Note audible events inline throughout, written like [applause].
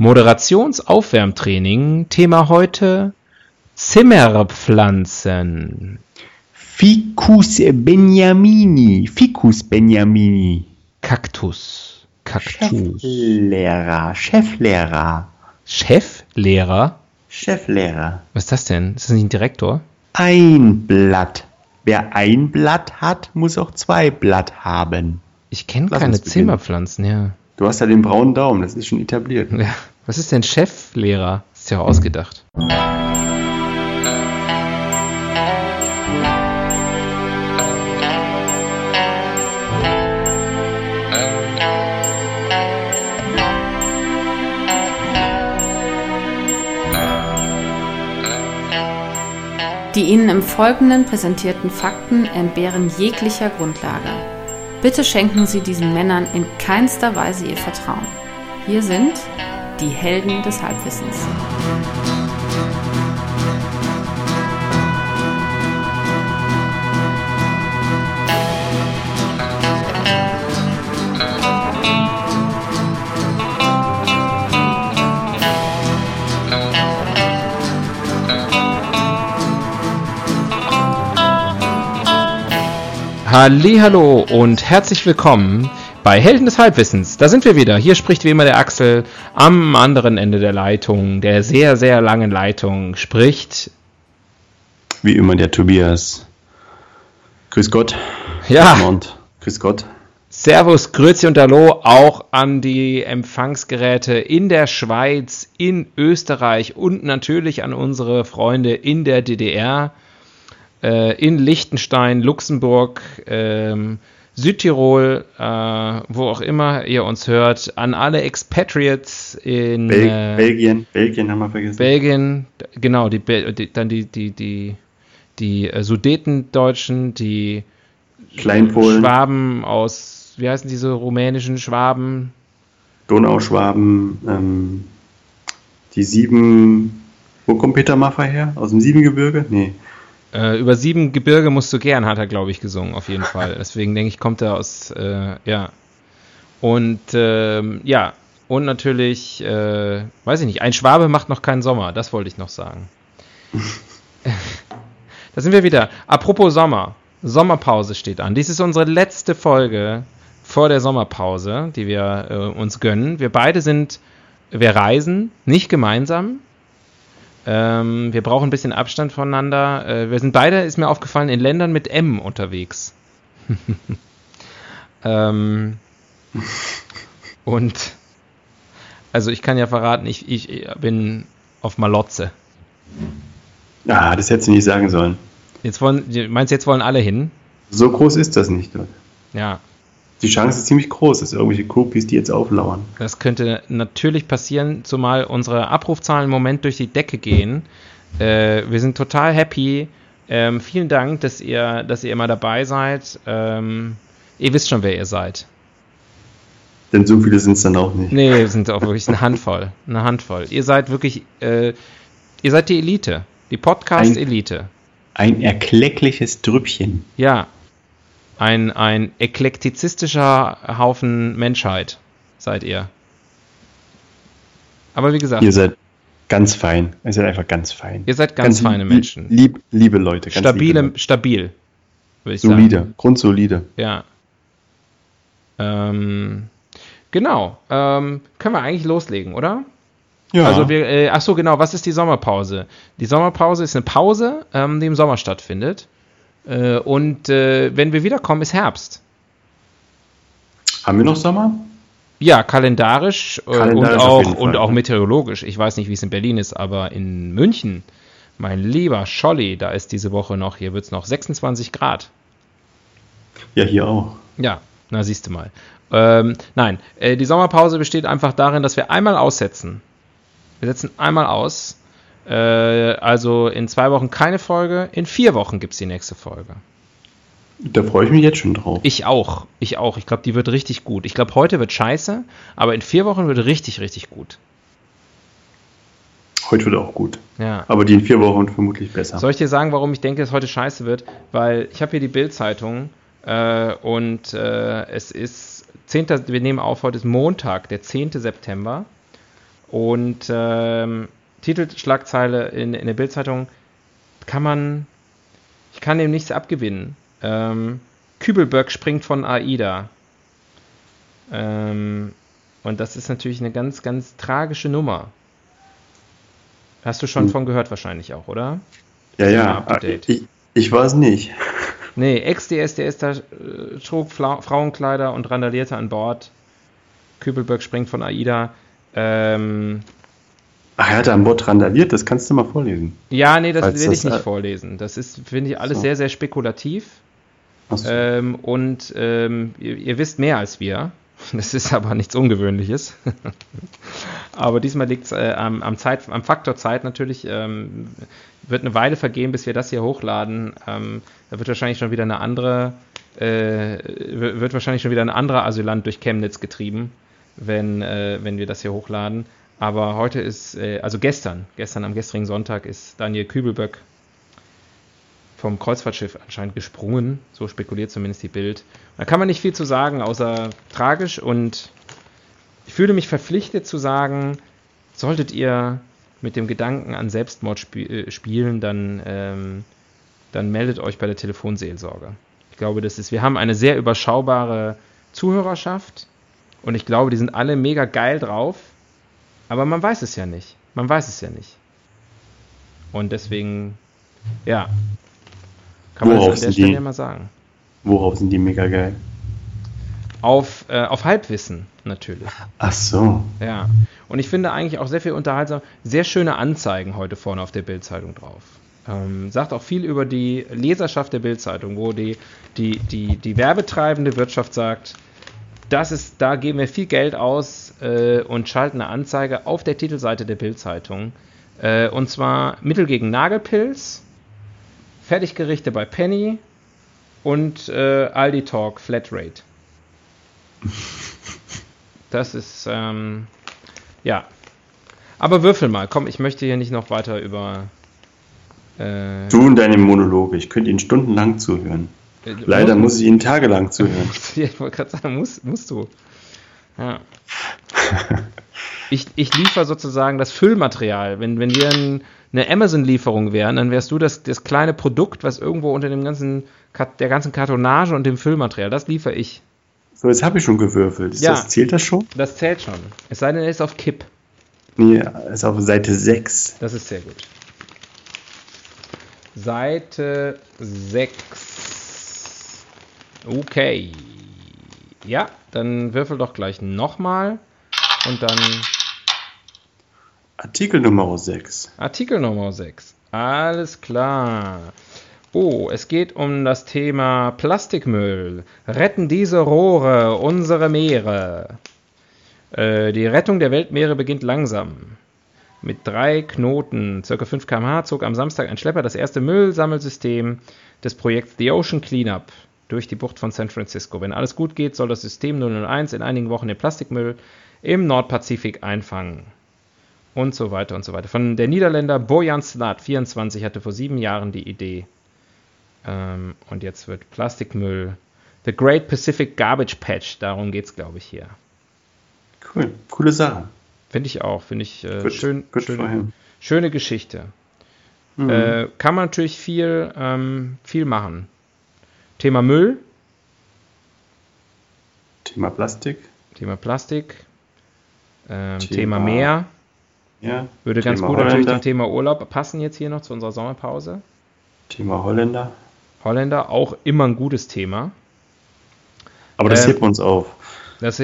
Moderationsaufwärmtraining. Thema heute Zimmerpflanzen. Ficus Benjamini. Ficus Benjamini. Kaktus. Kaktus. Cheflehrer. Cheflehrer. Cheflehrer? Cheflehrer. Was ist das denn? Ist das nicht ein Direktor? Ein Blatt. Wer ein Blatt hat, muss auch zwei Blatt haben. Ich kenne keine. Zimmerpflanzen, ja. Du hast ja den braunen Daumen, das ist schon etabliert. ja. Was ist denn Cheflehrer? Ist ja auch ausgedacht. Die Ihnen im Folgenden präsentierten Fakten entbehren jeglicher Grundlage. Bitte schenken Sie diesen Männern in keinster Weise Ihr Vertrauen. Hier sind die Helden des Halbwissens. Hallo und herzlich willkommen bei Helden des Halbwissens. Da sind wir wieder. Hier spricht wie immer der Axel am anderen Ende der Leitung, der sehr, sehr langen Leitung, spricht. Wie immer der Tobias. Grüß Gott. Ja. Und grüß Gott. Servus, Grüezi und Hallo auch an die Empfangsgeräte in der Schweiz, in Österreich und natürlich an unsere Freunde in der DDR, äh, in Liechtenstein, Luxemburg, ähm, Südtirol, äh, wo auch immer ihr uns hört, an alle Expatriates in Bel äh, Belgien. Belgien haben wir vergessen. Belgien, genau, die, die, dann die, die, die, die äh, Sudetendeutschen, die Kleinpolen. Schwaben aus, wie heißen diese rumänischen Schwaben? Donauschwaben. Ähm, die sieben. Wo kommt Peter Maffay her? Aus dem Siebengebirge? Nee. Äh, über sieben Gebirge musst du gern, hat er, glaube ich, gesungen, auf jeden Fall. [laughs] Deswegen denke ich, kommt er aus, äh, ja. Und, ähm, ja, und natürlich, äh, weiß ich nicht, ein Schwabe macht noch keinen Sommer, das wollte ich noch sagen. [laughs] da sind wir wieder. Apropos Sommer. Sommerpause steht an. Dies ist unsere letzte Folge vor der Sommerpause, die wir äh, uns gönnen. Wir beide sind, wir reisen, nicht gemeinsam, ähm, wir brauchen ein bisschen Abstand voneinander. Äh, wir sind beide, ist mir aufgefallen, in Ländern mit M unterwegs. [laughs] ähm, und also ich kann ja verraten, ich, ich bin auf Malotze. Ah, das hättest du nicht sagen sollen. Jetzt wollen, meinst du, jetzt wollen alle hin? So groß ist das nicht dort. Ja, Die Chance ist ziemlich groß, dass irgendwelche Groupies die jetzt auflauern. das könnte natürlich passieren, zumal unsere Abrufzahlen im Moment durch die Decke gehen. Äh, wir sind total happy. Ähm, vielen Dank, dass ihr, dass ihr immer dabei seid. Ähm, ihr wisst schon, wer ihr seid. Denn so viele sind es dann auch nicht. Nee, wir sind auch wirklich eine Handvoll. Eine Handvoll. Ihr seid wirklich, äh, ihr seid die Elite. Die Podcast-Elite. Ein erkleckliches Trüppchen. Ja. Ein, ein eklektizistischer Haufen Menschheit seid ihr. Aber wie gesagt, Ihr seid ganz fein. Ihr seid einfach ganz fein. ihr seid ganz, feine lieb- Menschen. Lieb, liebe Leute. Ganz Stabile, liebe stabil. Würde ich Leute. sagen. Solide. Grundsolide. Ja. Ähm, genau. Ähm, können wir eigentlich loslegen, oder? Ja. Also wir, äh, ach so genau, was ist die Sommerpause? Die Sommerpause ist eine Pause, ähm, die im Sommer stattfindet. Äh, und äh, wenn wir wiederkommen, ist Herbst. Haben wir noch Sommer? Ja, kalendarisch, äh, Kalendarisch und, auch, und auch meteorologisch. Ich weiß nicht, wie es in Berlin ist, aber in München, mein lieber Scholli, da ist diese Woche noch, hier wird es noch 26 Grad. Ja, hier auch. Ja, na siehst du mal. Ähm, nein, äh, die Sommerpause besteht einfach darin, dass wir einmal aussetzen. Wir setzen einmal aus. Äh, also in zwei Wochen keine Folge, in vier Wochen gibt es die nächste Folge. Da freue ich mich jetzt schon drauf. Ich auch, ich auch. Ich glaube, die wird richtig gut. Ich glaube, heute wird scheiße, aber in vier Wochen wird richtig, richtig gut. Heute wird auch gut. Ja. Aber die in vier Wochen vermutlich besser. Soll ich dir sagen, warum ich denke, dass heute scheiße wird? Weil ich habe hier die Bild-Zeitung äh, und äh, es ist 10. Wir nehmen auf, heute ist Montag, der 10. September. Und ähm, Titelschlagzeile in, in der Bildzeitung kann man, ich kann dem nichts abgewinnen. Ähm, Kübelberg springt von AIDA. Ähm, und das ist natürlich eine ganz, ganz tragische Nummer. Hast du schon hm. von gehört wahrscheinlich auch, oder? Ja, ja. Ich, ich weiß nicht. [laughs] Nee, Ex-DSDS da äh, trug Fla Frauenkleider und randalierte an Bord. Kübelberg springt von AIDA. Ähm, Ach, er hat an Bord randaliert, das kannst du mal vorlesen. Ja, nee, das Falls will ich nicht äh, vorlesen. Das ist, finde ich, alles so. sehr, sehr spekulativ. So. Ähm, und ähm, ihr, ihr, wisst mehr als wir. [laughs] Das ist aber nichts Ungewöhnliches. [laughs] aber diesmal liegt es äh, am, am, am Faktor Zeit natürlich. Ähm, wird eine Weile vergehen, bis wir das hier hochladen. Ähm, da wird wahrscheinlich schon wieder eine andere, äh, wird wahrscheinlich schon wieder ein anderer Asylant durch Chemnitz getrieben, wenn, äh, wenn wir das hier hochladen. Aber heute ist, äh, also gestern, gestern am gestrigen Sonntag ist Daniel Kübelböck vom Kreuzfahrtschiff anscheinend gesprungen. So spekuliert zumindest die Bild. Da kann man nicht viel zu sagen, außer tragisch. Und ich fühle mich verpflichtet zu sagen, solltet ihr mit dem Gedanken an Selbstmord sp äh, spielen, dann, ähm, dann meldet euch bei der Telefonseelsorge. Ich glaube, das ist, wir haben eine sehr überschaubare Zuhörerschaft und ich glaube, die sind alle mega geil drauf, aber man weiß es ja nicht. Man weiß es ja nicht. Und deswegen, ja, kann Worauf man das an der Stelle die, ja mal sagen. Worauf sind die mega geil? Auf, äh, auf Halbwissen natürlich. Ach so. Ja. Und ich finde eigentlich auch sehr viel unterhaltsam, sehr schöne Anzeigen heute vorne auf der Bildzeitung drauf. Ähm, sagt auch viel über die Leserschaft der Bildzeitung, wo die, die, die, die werbetreibende Wirtschaft sagt, das ist, da geben wir viel Geld aus äh, und schalten eine Anzeige auf der Titelseite der Bildzeitung. Äh, und zwar Mittel gegen Nagelpilz, Fertiggerichte bei Penny und äh, Aldi Talk Flatrate. [laughs] Das ist, ähm, ja. Aber würfel mal, komm, ich möchte hier nicht noch weiter über. Äh, du und deine Monologe, ich könnte Ihnen stundenlang zuhören. Leider muss, muss ich Ihnen tagelang zuhören. [laughs] ich wollte gerade sagen, musst, musst du. Ja. [laughs] ich, ich liefere sozusagen das Füllmaterial. Wenn, wenn wir ein eine Amazon-Lieferung wären, dann wärst du das, das kleine Produkt, was irgendwo unter dem ganzen, der ganzen Kartonage und dem Füllmaterial, das liefere ich. So, jetzt habe ich schon gewürfelt. Ist ja, das, zählt das schon? Das zählt schon. Es sei denn, er ist auf Kipp. Nee, er ist auf Seite 6. Das ist sehr gut. Seite 6. Okay. Ja, dann würfel doch gleich nochmal. Und dann Artikel Nummer 6. Artikel Nummer 6. Alles klar. Oh, es geht um das Thema Plastikmüll. Retten diese Rohre unsere Meere. Äh, die Rettung der Weltmeere beginnt langsam. Mit drei Knoten, ca. 5 km/h, zog am Samstag ein Schlepper das erste Müllsammelsystem des Projekts The Ocean Cleanup durch die Bucht von San Francisco. Wenn alles gut geht, soll das System 001 in einigen Wochen den Plastikmüll im Nordpazifik einfangen und so weiter und so weiter. Von der Niederländer Bojan Slat, 24, hatte vor sieben Jahren die Idee. Ähm, und jetzt wird Plastikmüll. The Great Pacific Garbage Patch, darum geht es, glaube ich, hier. Cool, coole Sache. Finde ich auch, finde ich äh, good, schön, good schöne, schöne, Geschichte. Mhm. Äh, kann man natürlich viel, ähm, viel machen. Thema Müll. Thema Plastik. Thema Plastik. Ähm, Thema, Thema Meer. Ja. Würde Thema ganz gut Holländer. natürlich zum Thema Urlaub passen jetzt hier noch zu unserer Sommerpause. Thema Holländer. Holländer, auch immer ein gutes Thema. Aber das ähm, hebt uns auf. Das, das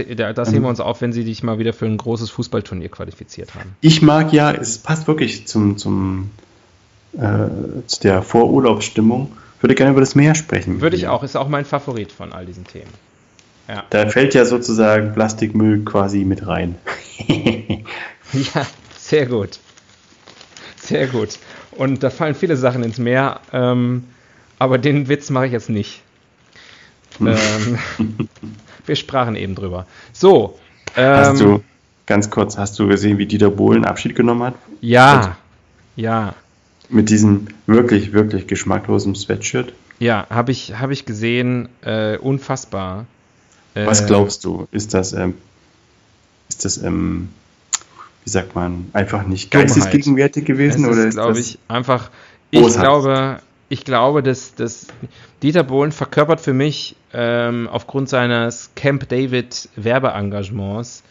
ähm, heben wir uns auf, wenn sie dich mal wieder für ein großes Fußballturnier qualifiziert haben. Ich mag ja, es passt wirklich zum, zum äh, zu der Vorurlaubsstimmung. Würde gerne über das Meer sprechen. Würde ich auch, ist auch mein Favorit von all diesen Themen. Ja. Da fällt ja sozusagen Plastikmüll quasi mit rein. [laughs] ja, sehr gut. Sehr gut. Und da fallen viele Sachen ins Meer, ähm, aber den Witz mache ich jetzt nicht. Hm. ähm, [laughs] wir sprachen eben drüber. So. Ähm, hast du, ganz kurz, hast du gesehen, wie Dieter Bohlen Abschied genommen hat? Ja, ja. Mit diesem wirklich, wirklich geschmacklosen Sweatshirt? Ja, habe ich, hab ich gesehen. Äh, unfassbar. Was äh, glaubst du? Ist das, ähm, ist das, ähm, wie sagt man, einfach nicht geistesgegenwärtig gewesen? Es oder ist, ist glaube das, ich, einfach. Ich glaube, ich glaube, dass, dass Dieter Bohlen verkörpert für mich ähm, aufgrund seines Camp David Werbeengagements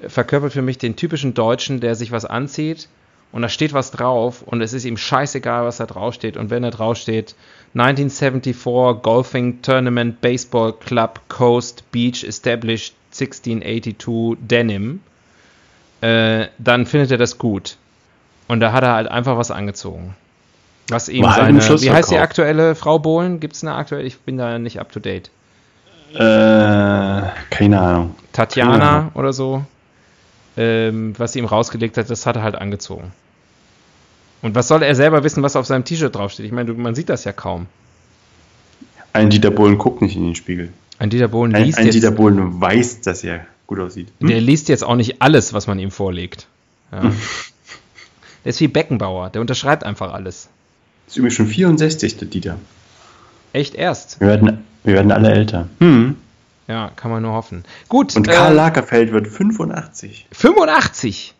äh, verkörpert für mich den typischen Deutschen, der sich was anzieht und da steht was drauf und es ist ihm scheißegal, was da draufsteht. Und wenn da draufsteht 1974 Golfing Tournament Baseball Club Coast Beach Established 1682 Denim, äh, dann findet er das gut. Und da hat er halt einfach was angezogen. Was ihm War seine. Wie heißt die aktuelle Frau Bohlen? Gibt es eine aktuelle? Ich bin da nicht up to date. Äh, keine Ahnung. Tatjana Ja. oder so. Ähm, was sie ihm rausgelegt hat, das hat er halt angezogen. Und was soll er selber wissen, was auf seinem T-Shirt draufsteht? Ich meine, man sieht das ja kaum. Ein Dieter Bohlen guckt nicht in den Spiegel. Ein Dieter Bohlen Ein, liest ein jetzt, Dieter Bohlen weiß, dass er gut aussieht. Hm? der liest jetzt auch nicht alles, was man ihm vorlegt. Ja. der ist wie Beckenbauer, der unterschreibt einfach alles. Ist übrigens schon 64, der Dieter. Echt erst. Wir werden, wir werden alle älter. Hm. Ja, kann man nur hoffen. Gut, Und Karl äh, Lagerfeld wird 85. 85.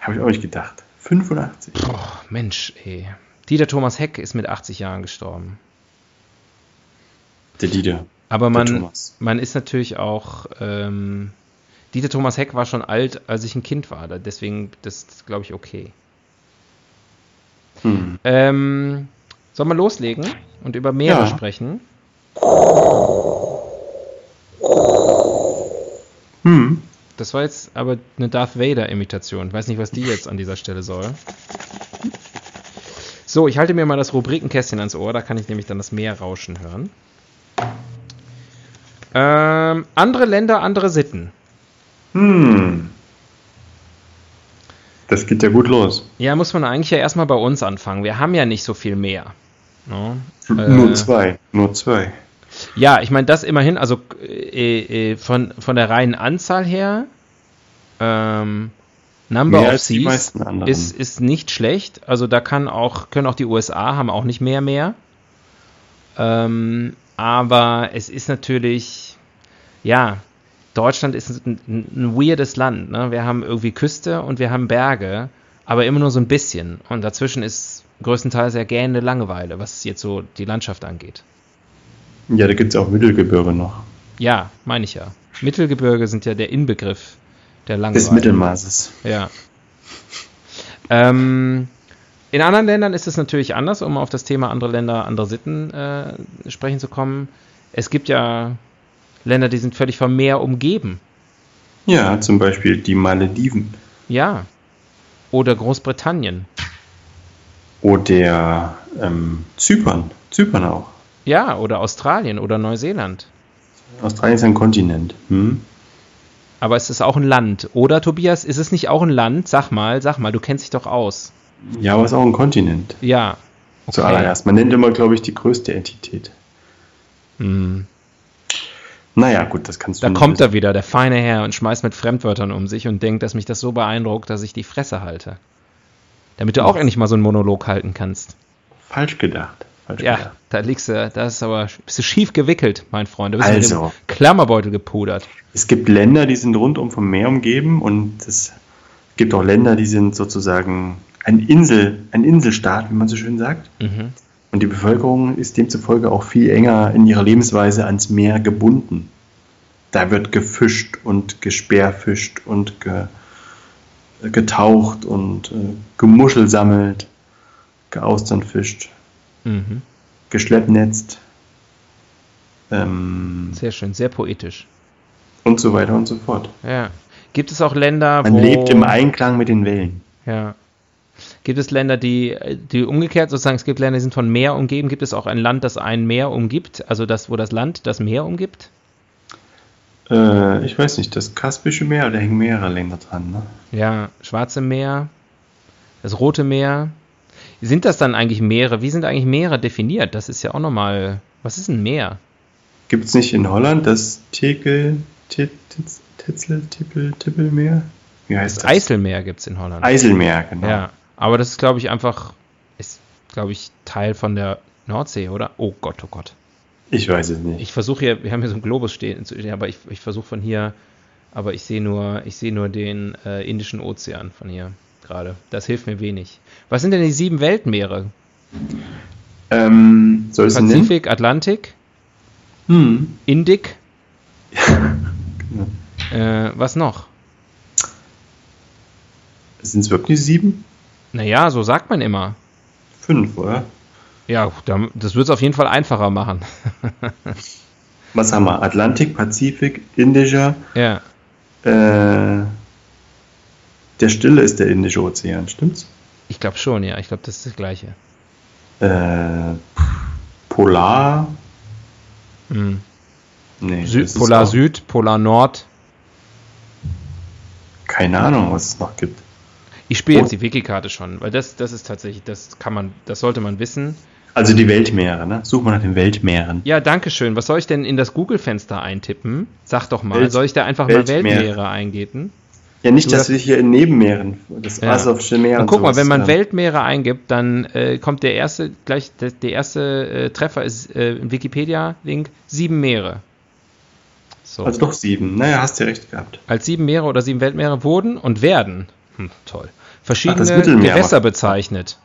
Habe ich auch nicht gedacht. 85. Boah, Mensch, ey. Dieter Thomas Heck ist mit 80 Jahren gestorben. Der Dieter. Aber man, man ist natürlich auch. Ähm, Dieter Thomas Heck war schon alt, als ich ein Kind war. Deswegen, das ist, glaube ich, okay. Hm. Ähm, sollen wir loslegen und über Meere Ja. sprechen? Hm. Das war jetzt aber eine Darth Vader-Imitation. Ich weiß nicht, was die jetzt an dieser Stelle soll. So, ich halte mir mal das Rubrikenkästchen ans Ohr, da kann ich nämlich dann das Meer rauschen hören. Ähm, andere Länder, andere Sitten. Hm. Das geht ja gut los. Ja, muss man eigentlich ja erstmal bei uns anfangen. Wir haben ja nicht so viel mehr. Ne? Nur Äh, zwei. Nur zwei. Ja, ich meine, das immerhin, also äh, äh, von, von der reinen Anzahl her, ähm, Number Mehr of Seas ist, ist nicht schlecht. Also da kann auch, können auch die USA haben auch nicht mehr mehr. Ähm, aber es ist natürlich, ja, Deutschland ist ein, ein weirdes Land. Ne? Wir haben irgendwie Küste und wir haben Berge, aber immer nur so ein bisschen. Und dazwischen ist größtenteils ja gähnende Langeweile, was jetzt so die Landschaft angeht. Ja, da gibt es auch Mittelgebirge noch. Ja, meine ich ja. Mittelgebirge sind ja der Inbegriff der Langeweile. Des Mittelmaßes. Ja. Ähm, in anderen Ländern ist es natürlich anders, um auf das Thema andere Länder, andere Sitten äh, sprechen zu kommen. Es gibt ja Länder, die sind völlig vom Meer umgeben. Ja, zum Beispiel die Malediven. Ja. Oder Großbritannien. Oder ähm, Zypern. Zypern auch. Ja, oder Australien oder Neuseeland. Australien ist ein Kontinent. Hm? Aber es ist auch ein Land. Oder, Tobias, ist es nicht auch ein Land? Sag mal, sag mal, du kennst dich doch aus. Ja, aber es ist auch ein Kontinent. Ja. Zuallererst. Man nennt immer, glaube ich, die größte Entität. Hm. Naja, gut, das kannst du Da kommt wissen. er wieder, der feine Herr, und schmeißt mit Fremdwörtern um sich und denkt, dass mich das so beeindruckt, dass ich die Fresse halte. Damit du auch endlich mal so einen Monolog halten kannst. Falsch gedacht. Ja, da liegst du, da ist aber, bist du schief gewickelt, mein Freund. Du bist mit Also. dem Klammerbeutel gepudert. Es gibt Länder, die sind rundum vom Meer umgeben und es gibt auch Länder, die sind sozusagen ein Insel, ein Inselstaat, wie man so schön sagt. Mhm. Und die Bevölkerung ist demzufolge auch viel enger in ihrer Lebensweise ans Meer gebunden. Da wird gefischt und gesperrfischt und ge, getaucht und äh, Gemuschel sammelt, geaustern fischt, Mhm. geschleppnetzt ähm, Sehr schön, sehr poetisch. und so weiter und so fort. Ja. Gibt es auch Länder, Man wo... lebt im Einklang mit den Wellen. Ja. Gibt es Länder, die, die umgekehrt sozusagen, es gibt Länder, die sind von Meer umgeben. Gibt es auch ein Land, das ein Meer umgibt? Also das, wo das Land das Meer umgibt? Äh, ich weiß nicht, das Kaspische Meer, da hängen mehrere Länder dran. Ne? Ja, Schwarze Meer, das Rote Meer. Sind das dann eigentlich Meere? Wie sind eigentlich Meere definiert? Das ist ja auch nochmal. Was ist ein Meer? Gibt es nicht in Holland das Titz- Titzel, Tippel, Tippelmeer? Wie heißt Das das? Eiselmeer gibt es in Holland. Eiselmeer, genau. Ja, aber das ist, glaube ich, einfach. Ist, glaube ich, Teil von der Nordsee, oder? Oh Gott, oh Gott. Ich weiß es nicht. Ich versuche hier, wir haben hier so einen Globus stehen, aber ich, ich versuche von hier Aber ich sehe nur, ich sehe nur den äh, Indischen Ozean von hier gerade. Das hilft mir wenig. Was sind denn die sieben Weltmeere? Ähm, soll es nennen? Pazifik, Atlantik, Hm. Indik. [laughs] äh, was noch? Sind es wirklich sieben? Naja, so sagt man immer. Fünf, oder? Ja, da- das wird es auf jeden Fall einfacher machen. [laughs] Was haben wir? Atlantik, Pazifik, Indischer. ja. Äh, der Stille ist der Indische Ozean, stimmt's? Ich glaube schon, ja. Ich glaube, das ist das Gleiche. Äh, Polar. Hm. Nee, Süd, Polar Süd, Polar Nord. Keine Ahnung, was es noch gibt. Ich spiele Oh. jetzt die Wikikarte schon, weil das, das ist tatsächlich, das kann man, das sollte man wissen. Also die Weltmeere, ne? Such mal nach den Weltmeeren. Ja, danke schön. Was soll ich denn in das Google-Fenster eintippen? Sag doch mal. Welt- soll ich da einfach mal Weltmeere. Weltmeere eingeben? Ja, nicht, dass das- wir hier in Nebenmeeren, das Ja. Asowsche Meer Und guck mal, wenn man ähm, Weltmeere eingibt, dann äh, kommt der erste, gleich, der, der erste äh, Treffer ist äh, im Wikipedia-Link sieben Meere. So. Also doch sieben. Naja, hast du recht gehabt. Als sieben Meere oder sieben Weltmeere wurden und werden, hm, toll, verschiedene Ach, Gewässer bezeichnet.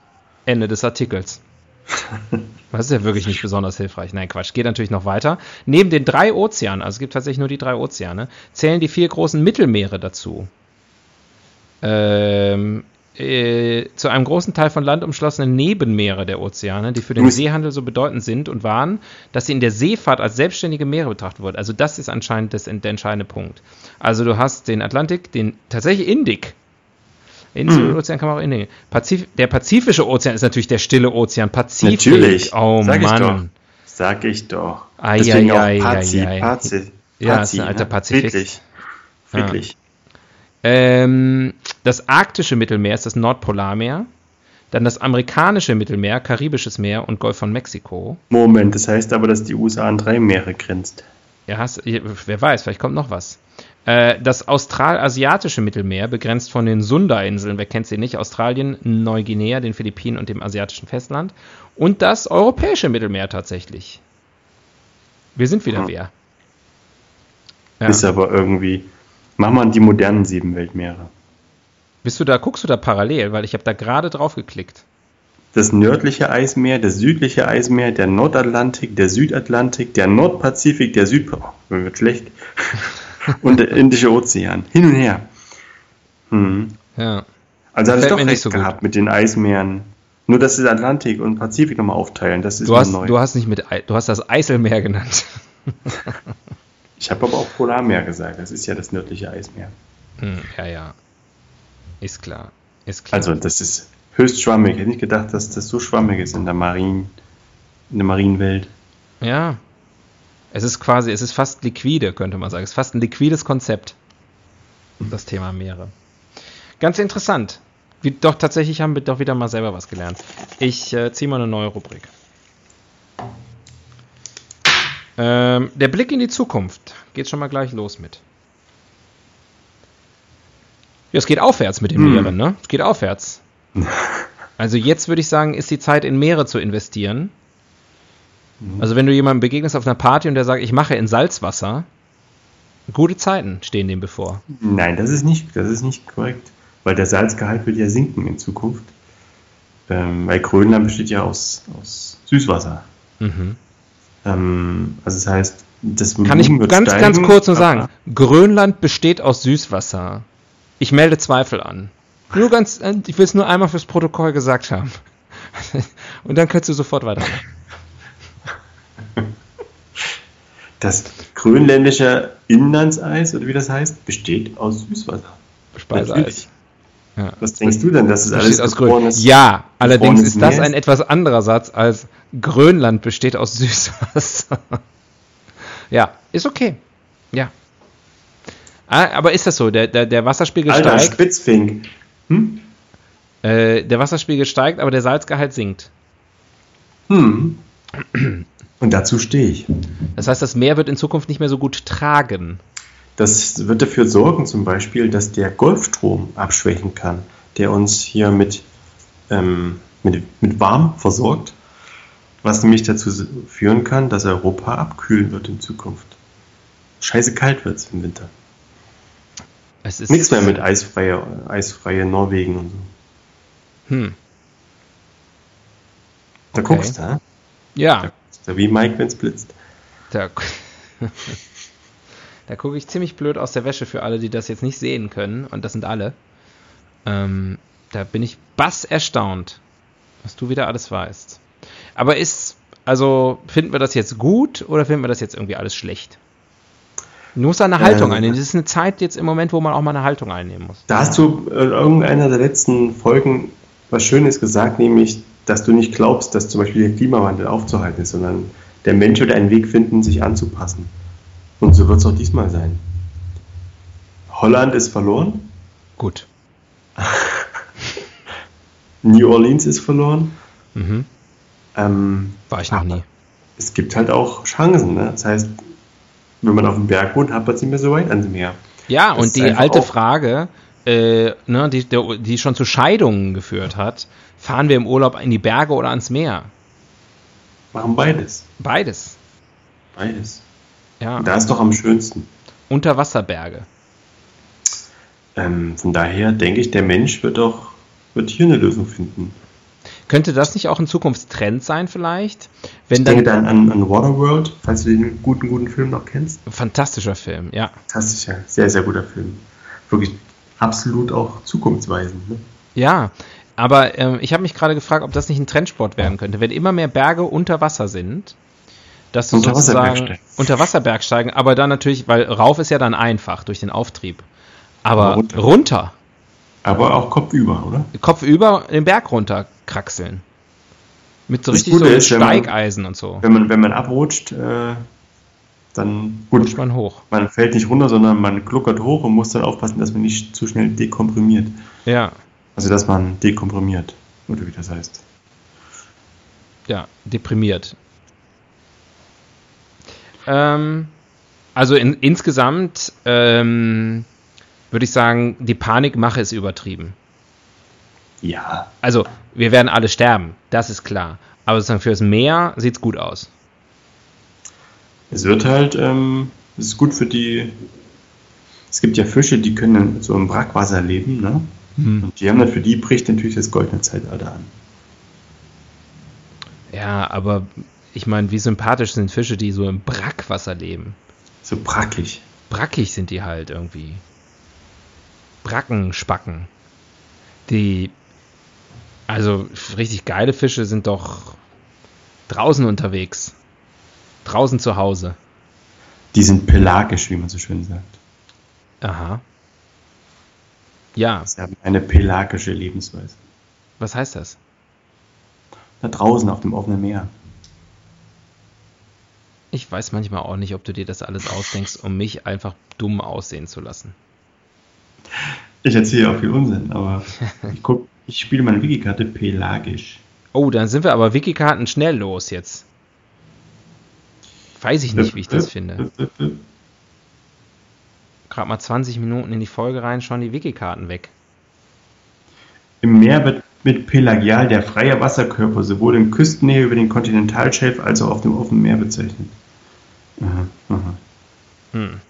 Ende des Artikels. [laughs] Das ist ja wirklich nicht besonders hilfreich. Nein, Quatsch. Geht natürlich noch weiter. Neben den drei Ozeanen, also es gibt tatsächlich nur die drei Ozeane, zählen die vier großen Mittelmeere dazu. Ähm, äh, zu einem großen Teil von Land umschlossene Nebenmeere der Ozeane, die für den Seehandel so bedeutend sind und waren, dass sie in der Seefahrt als selbstständige Meere betrachtet wurden. Also das ist anscheinend das, der entscheidende Punkt. Also du hast den Atlantik, den tatsächlich Indik. Indische Mhm. Ozean kann man auch Indik. Pazif der Pazifische Ozean ist natürlich der stille Ozean. Pazifik. Natürlich. Oh Sag ich Mann. doch. Sag ich doch. Ei, Deswegen ei, auch Pazi, ei, ei. Pazi, Ja, Pazi, ist ein alter ne? Pazifik. Friedlich. Ja. Friedlich. Ähm, das arktische Mittelmeer ist das Nordpolarmeer. Dann das amerikanische Mittelmeer, Karibisches Meer und Golf von Mexiko. Moment, das heißt aber, dass die USA an drei Meere grenzt. Ja, hast, wer weiß, vielleicht kommt noch was. Äh, das australasiatische Mittelmeer, begrenzt von den Sunda-Inseln, wer kennt sie nicht? Australien, Neuguinea, den Philippinen und dem asiatischen Festland. Und das europäische Mittelmeer tatsächlich. Wir sind wieder Hm. wer. Ja. Ist aber irgendwie. Mach mal die modernen sieben Weltmeere. Bist du da, guckst du da parallel, weil ich habe da gerade drauf geklickt. Das nördliche Eismeer, das südliche Eismeer, der Nordatlantik, der Südatlantik, der Nordpazifik, der Süd... Oh, wird schlecht. [laughs] Und der Indische Ozean. Hin und her. Hm. Ja. Also Gefällt ich doch recht so gut. gehabt mit den Eismeeren. Nur, dass sie Atlantik und Pazifik nochmal aufteilen, das ist Du hast, neu. du hast nicht mit, du hast das Eiselmeer genannt. [laughs] ich habe aber auch Polarmeer gesagt, das ist ja das nördliche Eismeer. Hm, ja, ja. Ist klar. Ist klar. Also, das ist höchst schwammig. Ich hätte nicht gedacht, dass das so schwammig ist in der Marien, in der Marienwelt. Ja. Es ist quasi, es ist fast liquide, könnte man sagen. Es ist fast ein liquides Konzept. Das Thema Meere. Ganz interessant. Wie, doch, tatsächlich haben wir doch wieder mal selber was gelernt. Ich äh, ziehe mal eine neue Rubrik. Ähm, der Blick in die Zukunft. Geht schon mal gleich los mit. Ja, es geht aufwärts mit den Hm. Meeren, ne? Es geht aufwärts. [laughs] Also jetzt würde ich sagen, ist die Zeit in Meere zu investieren. Also wenn du jemandem begegnest auf einer Party und der sagt, ich mache in Salzwasser, gute Zeiten stehen dem bevor. Nein, das ist nicht, das ist nicht korrekt, weil der Salzgehalt wird ja sinken in Zukunft. Ähm, weil Grönland besteht ja aus, aus Süßwasser. Mhm. Ähm, also das heißt, das Kann ich ganz, steigen, ganz kurz nur sagen, Grönland besteht aus Süßwasser. Ich melde Zweifel an. Nur ganz, äh, ich will es nur einmal fürs Protokoll gesagt haben. [laughs] Und dann könntest du sofort weitermachen. Das grönländische Inlandseis, oder wie das heißt, besteht aus Süßwasser. Speiseeis. Natürlich. Ja. Was denkst du denn, dass es alles aus Grön gefrorenes- Ja, allerdings ist das ein etwas anderer Satz als Grönland besteht aus [laughs] Süßwasser. ja, ist okay. Ja. Ah, aber ist das so? Der, der, der Wasserspiegel Alter, steigt. Spitzfink. Hm? Äh, der Wasserspiegel steigt, aber der Salzgehalt sinkt. Hm. Und dazu stehe ich. Das heißt, das Meer wird in Zukunft nicht mehr so gut tragen. Das wird dafür sorgen, zum Beispiel, dass der Golfstrom abschwächen kann, der uns hier mit, ähm, mit, mit warm versorgt, was nämlich dazu führen kann, dass Europa abkühlen wird in Zukunft. Scheiße kalt wird es im Winter. Es ist Nichts mehr mit eisfreie, eisfreie Norwegen und so. Hm. Da Okay. guckst du? Ja, Da wie Mike, wenn's blitzt. da, [laughs] da gucke ich ziemlich blöd aus der Wäsche für alle, die das jetzt nicht sehen können. Und das sind alle. Ähm, da bin ich bass erstaunt, was du wieder alles weißt. Aber ist, also, finden wir das jetzt gut oder finden wir das jetzt irgendwie alles schlecht? Du musst eine Haltung Ähm. einnehmen. Das ist eine Zeit jetzt im Moment, wo man auch mal eine Haltung einnehmen muss. Da hast du in irgendeiner der letzten Folgen was Schönes gesagt, nämlich, dass du nicht glaubst, dass zum Beispiel der Klimawandel aufzuhalten ist, sondern der Mensch wird einen Weg finden, sich anzupassen. Und so wird es auch diesmal sein. Holland ist verloren, Gut. [laughs] New Orleans ist verloren. Mhm. Ähm, War ich noch nie. es gibt halt auch Chancen. Ne? Das heißt, wenn man auf dem Berg wohnt, hat man es nicht mehr so weit ans Meer. Ja, Das und die alte Frage, äh, ne, die, die schon zu Scheidungen geführt hat, fahren wir im Urlaub in die Berge oder ans Meer? Machen beides. Beides. Beides. Ja, Da ist doch am schönsten. Unterwasserberge. Ähm, von daher denke ich, der Mensch wird doch wird hier eine Lösung finden. Könnte das nicht auch ein Zukunftstrend sein vielleicht? Ich Wenn denke dann, dann an, an Waterworld, falls du den guten, guten Film noch kennst. fantastischer Film, ja. Fantastischer, sehr, sehr guter Film. Wirklich absolut auch zukunftsweisend. Ne? Ja, aber ähm, ich habe mich gerade gefragt, ob das nicht ein Trendsport werden könnte. Wenn immer mehr Berge unter Wasser sind, dass du sozusagen Unterwasserbergsteigen. unter Wasserbergsteigen, aber dann natürlich, weil rauf ist ja dann einfach durch den Auftrieb. Aber Aber runter. runter Aber auch kopfüber, oder? Kopf über den Berg runter kraxeln. Mit so Das richtig Gute so ist, wenn man- Steigeisen und so. Wenn man, wenn man abrutscht, äh, dann gut, Rutscht man hoch. man fällt nicht runter, sondern man gluckert hoch und muss dann aufpassen, dass man nicht zu schnell dekomprimiert. Ja, Also dass man dekomprimiert, oder wie das heißt. ja, deprimiert. Ähm, also in, insgesamt ähm, würde ich sagen, die Panikmache ist übertrieben. Ja, Also, wir werden alle sterben, das ist klar. Aber sozusagen fürs Meer sieht's gut aus. es wird halt, ähm, es ist gut für die. Es gibt ja Fische, die können so im Brackwasser leben, ne? Und die haben dann für die bricht natürlich das goldene Zeitalter an. Ja, aber ich meine, wie sympathisch sind Fische, die so im Brackwasser leben? So brackig. brackig sind die halt irgendwie. Brackenspacken. Die, also richtig geile Fische sind doch draußen unterwegs. Draußen zu Hause. Die sind pelagisch, wie man so schön sagt. Aha. Ja, Sie haben eine pelagische Lebensweise. was heißt das? Da draußen auf dem offenen Meer. Ich weiß manchmal auch nicht, ob du dir das alles ausdenkst, um mich einfach dumm aussehen zu lassen. Ich erzähle auch viel Unsinn, aber ich, guck, ich spiele meine Wikikarte pelagisch. Oh, dann sind wir aber Wikikarten schnell los jetzt. Weiß ich nicht, wie ich das finde. Gerade mal 20 Minuten in die Folge rein, schon die Wikikarten weg. Im Meer wird mit Pelagial der freie Wasserkörper sowohl in Küstennähe über den Kontinentalschelf als auch auf dem offenen Meer bezeichnet. Aha, aha. Hm.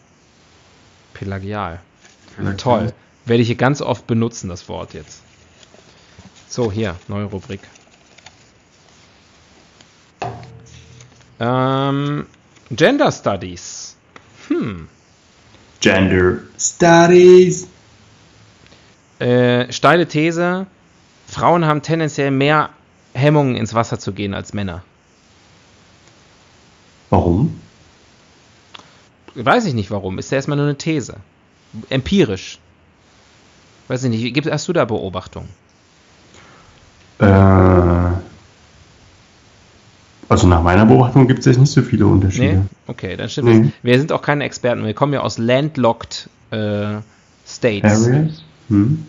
Pelagial. Pelagial. Toll. Werde ich hier ganz oft benutzen, das Wort jetzt. So, hier, neue Rubrik. Ähm, Gender Studies. Hm. Gender Studies. Äh, steile These. Frauen haben tendenziell mehr Hemmungen ins Wasser zu gehen als Männer. Warum? Weiß ich nicht warum. Ist ja erstmal nur eine These. Empirisch. Weiß ich nicht. Gibt, hast du da Beobachtungen? Äh, also nach meiner Beobachtung gibt es jetzt nicht so viele Unterschiede. Nee? Okay, dann stimmt Nee. das. Wir sind auch keine Experten. Wir kommen ja aus landlocked äh, States. Areas? Hm?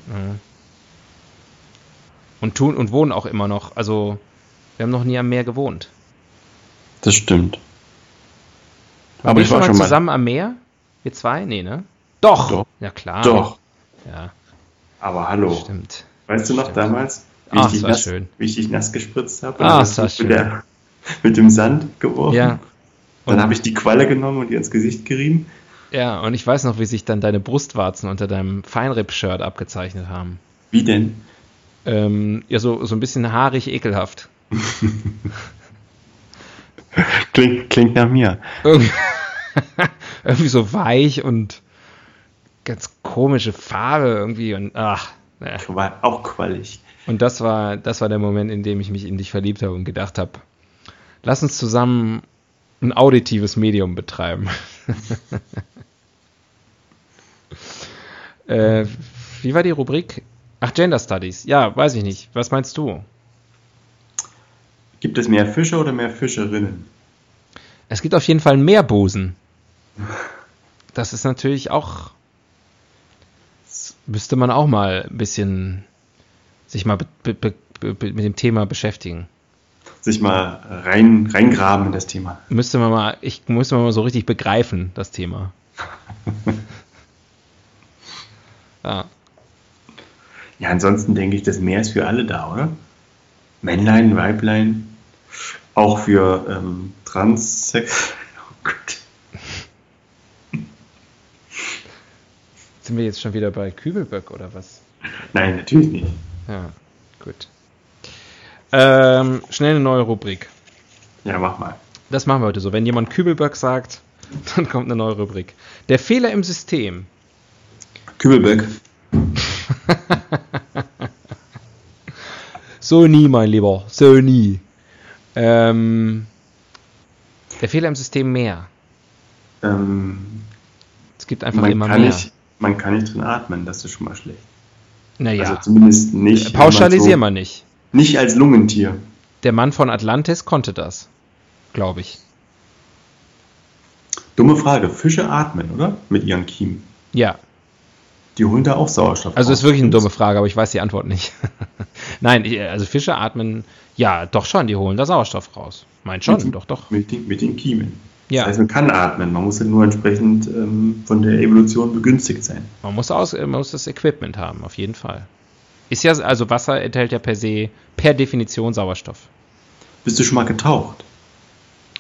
Und tun und wohnen auch immer noch. Also, wir haben noch nie am Meer gewohnt. Das stimmt. Waren Aber wir ich schon war mal schon mal. zusammen am Meer? Wir zwei? Nee, ne? Doch. Doch. Ja, klar. Doch. Ja, Aber hallo. stimmt. Weißt du noch Stimmt. damals, wie, Ach, ich dich das war nass, schön. wie ich dich nass gespritzt habe? Ah, und das war schön. mit, der, mit dem Sand geworfen? Ja. Dann Und- habe ich die Qualle genommen und ihr ins Gesicht gerieben. Ja, und ich weiß noch, wie sich dann deine Brustwarzen unter deinem Feinripp-Shirt abgezeichnet haben. Wie denn? Ähm, ja, so, so ein bisschen haarig, ekelhaft. [laughs] [laughs] Klingt, klingt nach mir. [laughs] Irgendwie, so weich und ganz komische Farbe irgendwie und ach. Ne. War auch qualig. Und das war, das war der Moment, in dem ich mich in dich verliebt habe und gedacht habe, lass uns zusammen ein auditives Medium betreiben. [laughs] äh, wie war die Rubrik? Ach, Gender Studies. Ja, weiß ich nicht. Was meinst du? Gibt es mehr Fische oder mehr Fischerinnen? Es gibt auf jeden Fall mehr Busen. Das ist natürlich auch. Müsste man auch mal ein bisschen sich mal mit dem Thema beschäftigen. Sich mal rein, reingraben in das Thema. Müsste man mal, ich müsste man mal so richtig begreifen, das Thema. [laughs] ja. Ja, ansonsten denke ich, das Meer ist für alle da, oder? Männlein, Weiblein, auch für ähm, Transsex. [laughs] Oh Gott. Sind wir jetzt schon wieder bei Kübelböck oder was? Nein, natürlich nicht. Ja, gut. Ähm, schnell eine neue Rubrik. Ja, mach mal. Das machen wir heute so. Wenn jemand Kübelböck sagt, [laughs] dann kommt eine neue Rubrik. Der Fehler im System. Kübelböck. [laughs] so nie, mein Lieber. So nie. Ähm, der Fehler im System mehr. Ähm, es gibt einfach immer mehr. Nicht, man kann nicht drin atmen, das ist schon mal schlecht. Naja. Also zumindest nicht. Pauschalisieren wir so, nicht. Nicht als Lungentier. Der Mann von Atlantis konnte das, glaube ich. Dumme Frage. Fische atmen, oder? Mit ihren Kiemen. Ja. Die holen da auch Sauerstoff. Also ist wirklich eine dumme Frage, aber ich weiß die Antwort nicht. [laughs] Nein, also Fische atmen, ja, doch schon, die holen da Sauerstoff raus. Meint schon, mit, doch, doch. Mit den, mit den Kiemen. Ja. Das heißt, man kann atmen, man muss ja nur entsprechend ähm, von der Evolution begünstigt sein. Man muss, aus, man muss das Equipment haben, auf jeden Fall. Ist ja, also Wasser enthält ja per se, per Definition Sauerstoff. Bist du schon mal getaucht?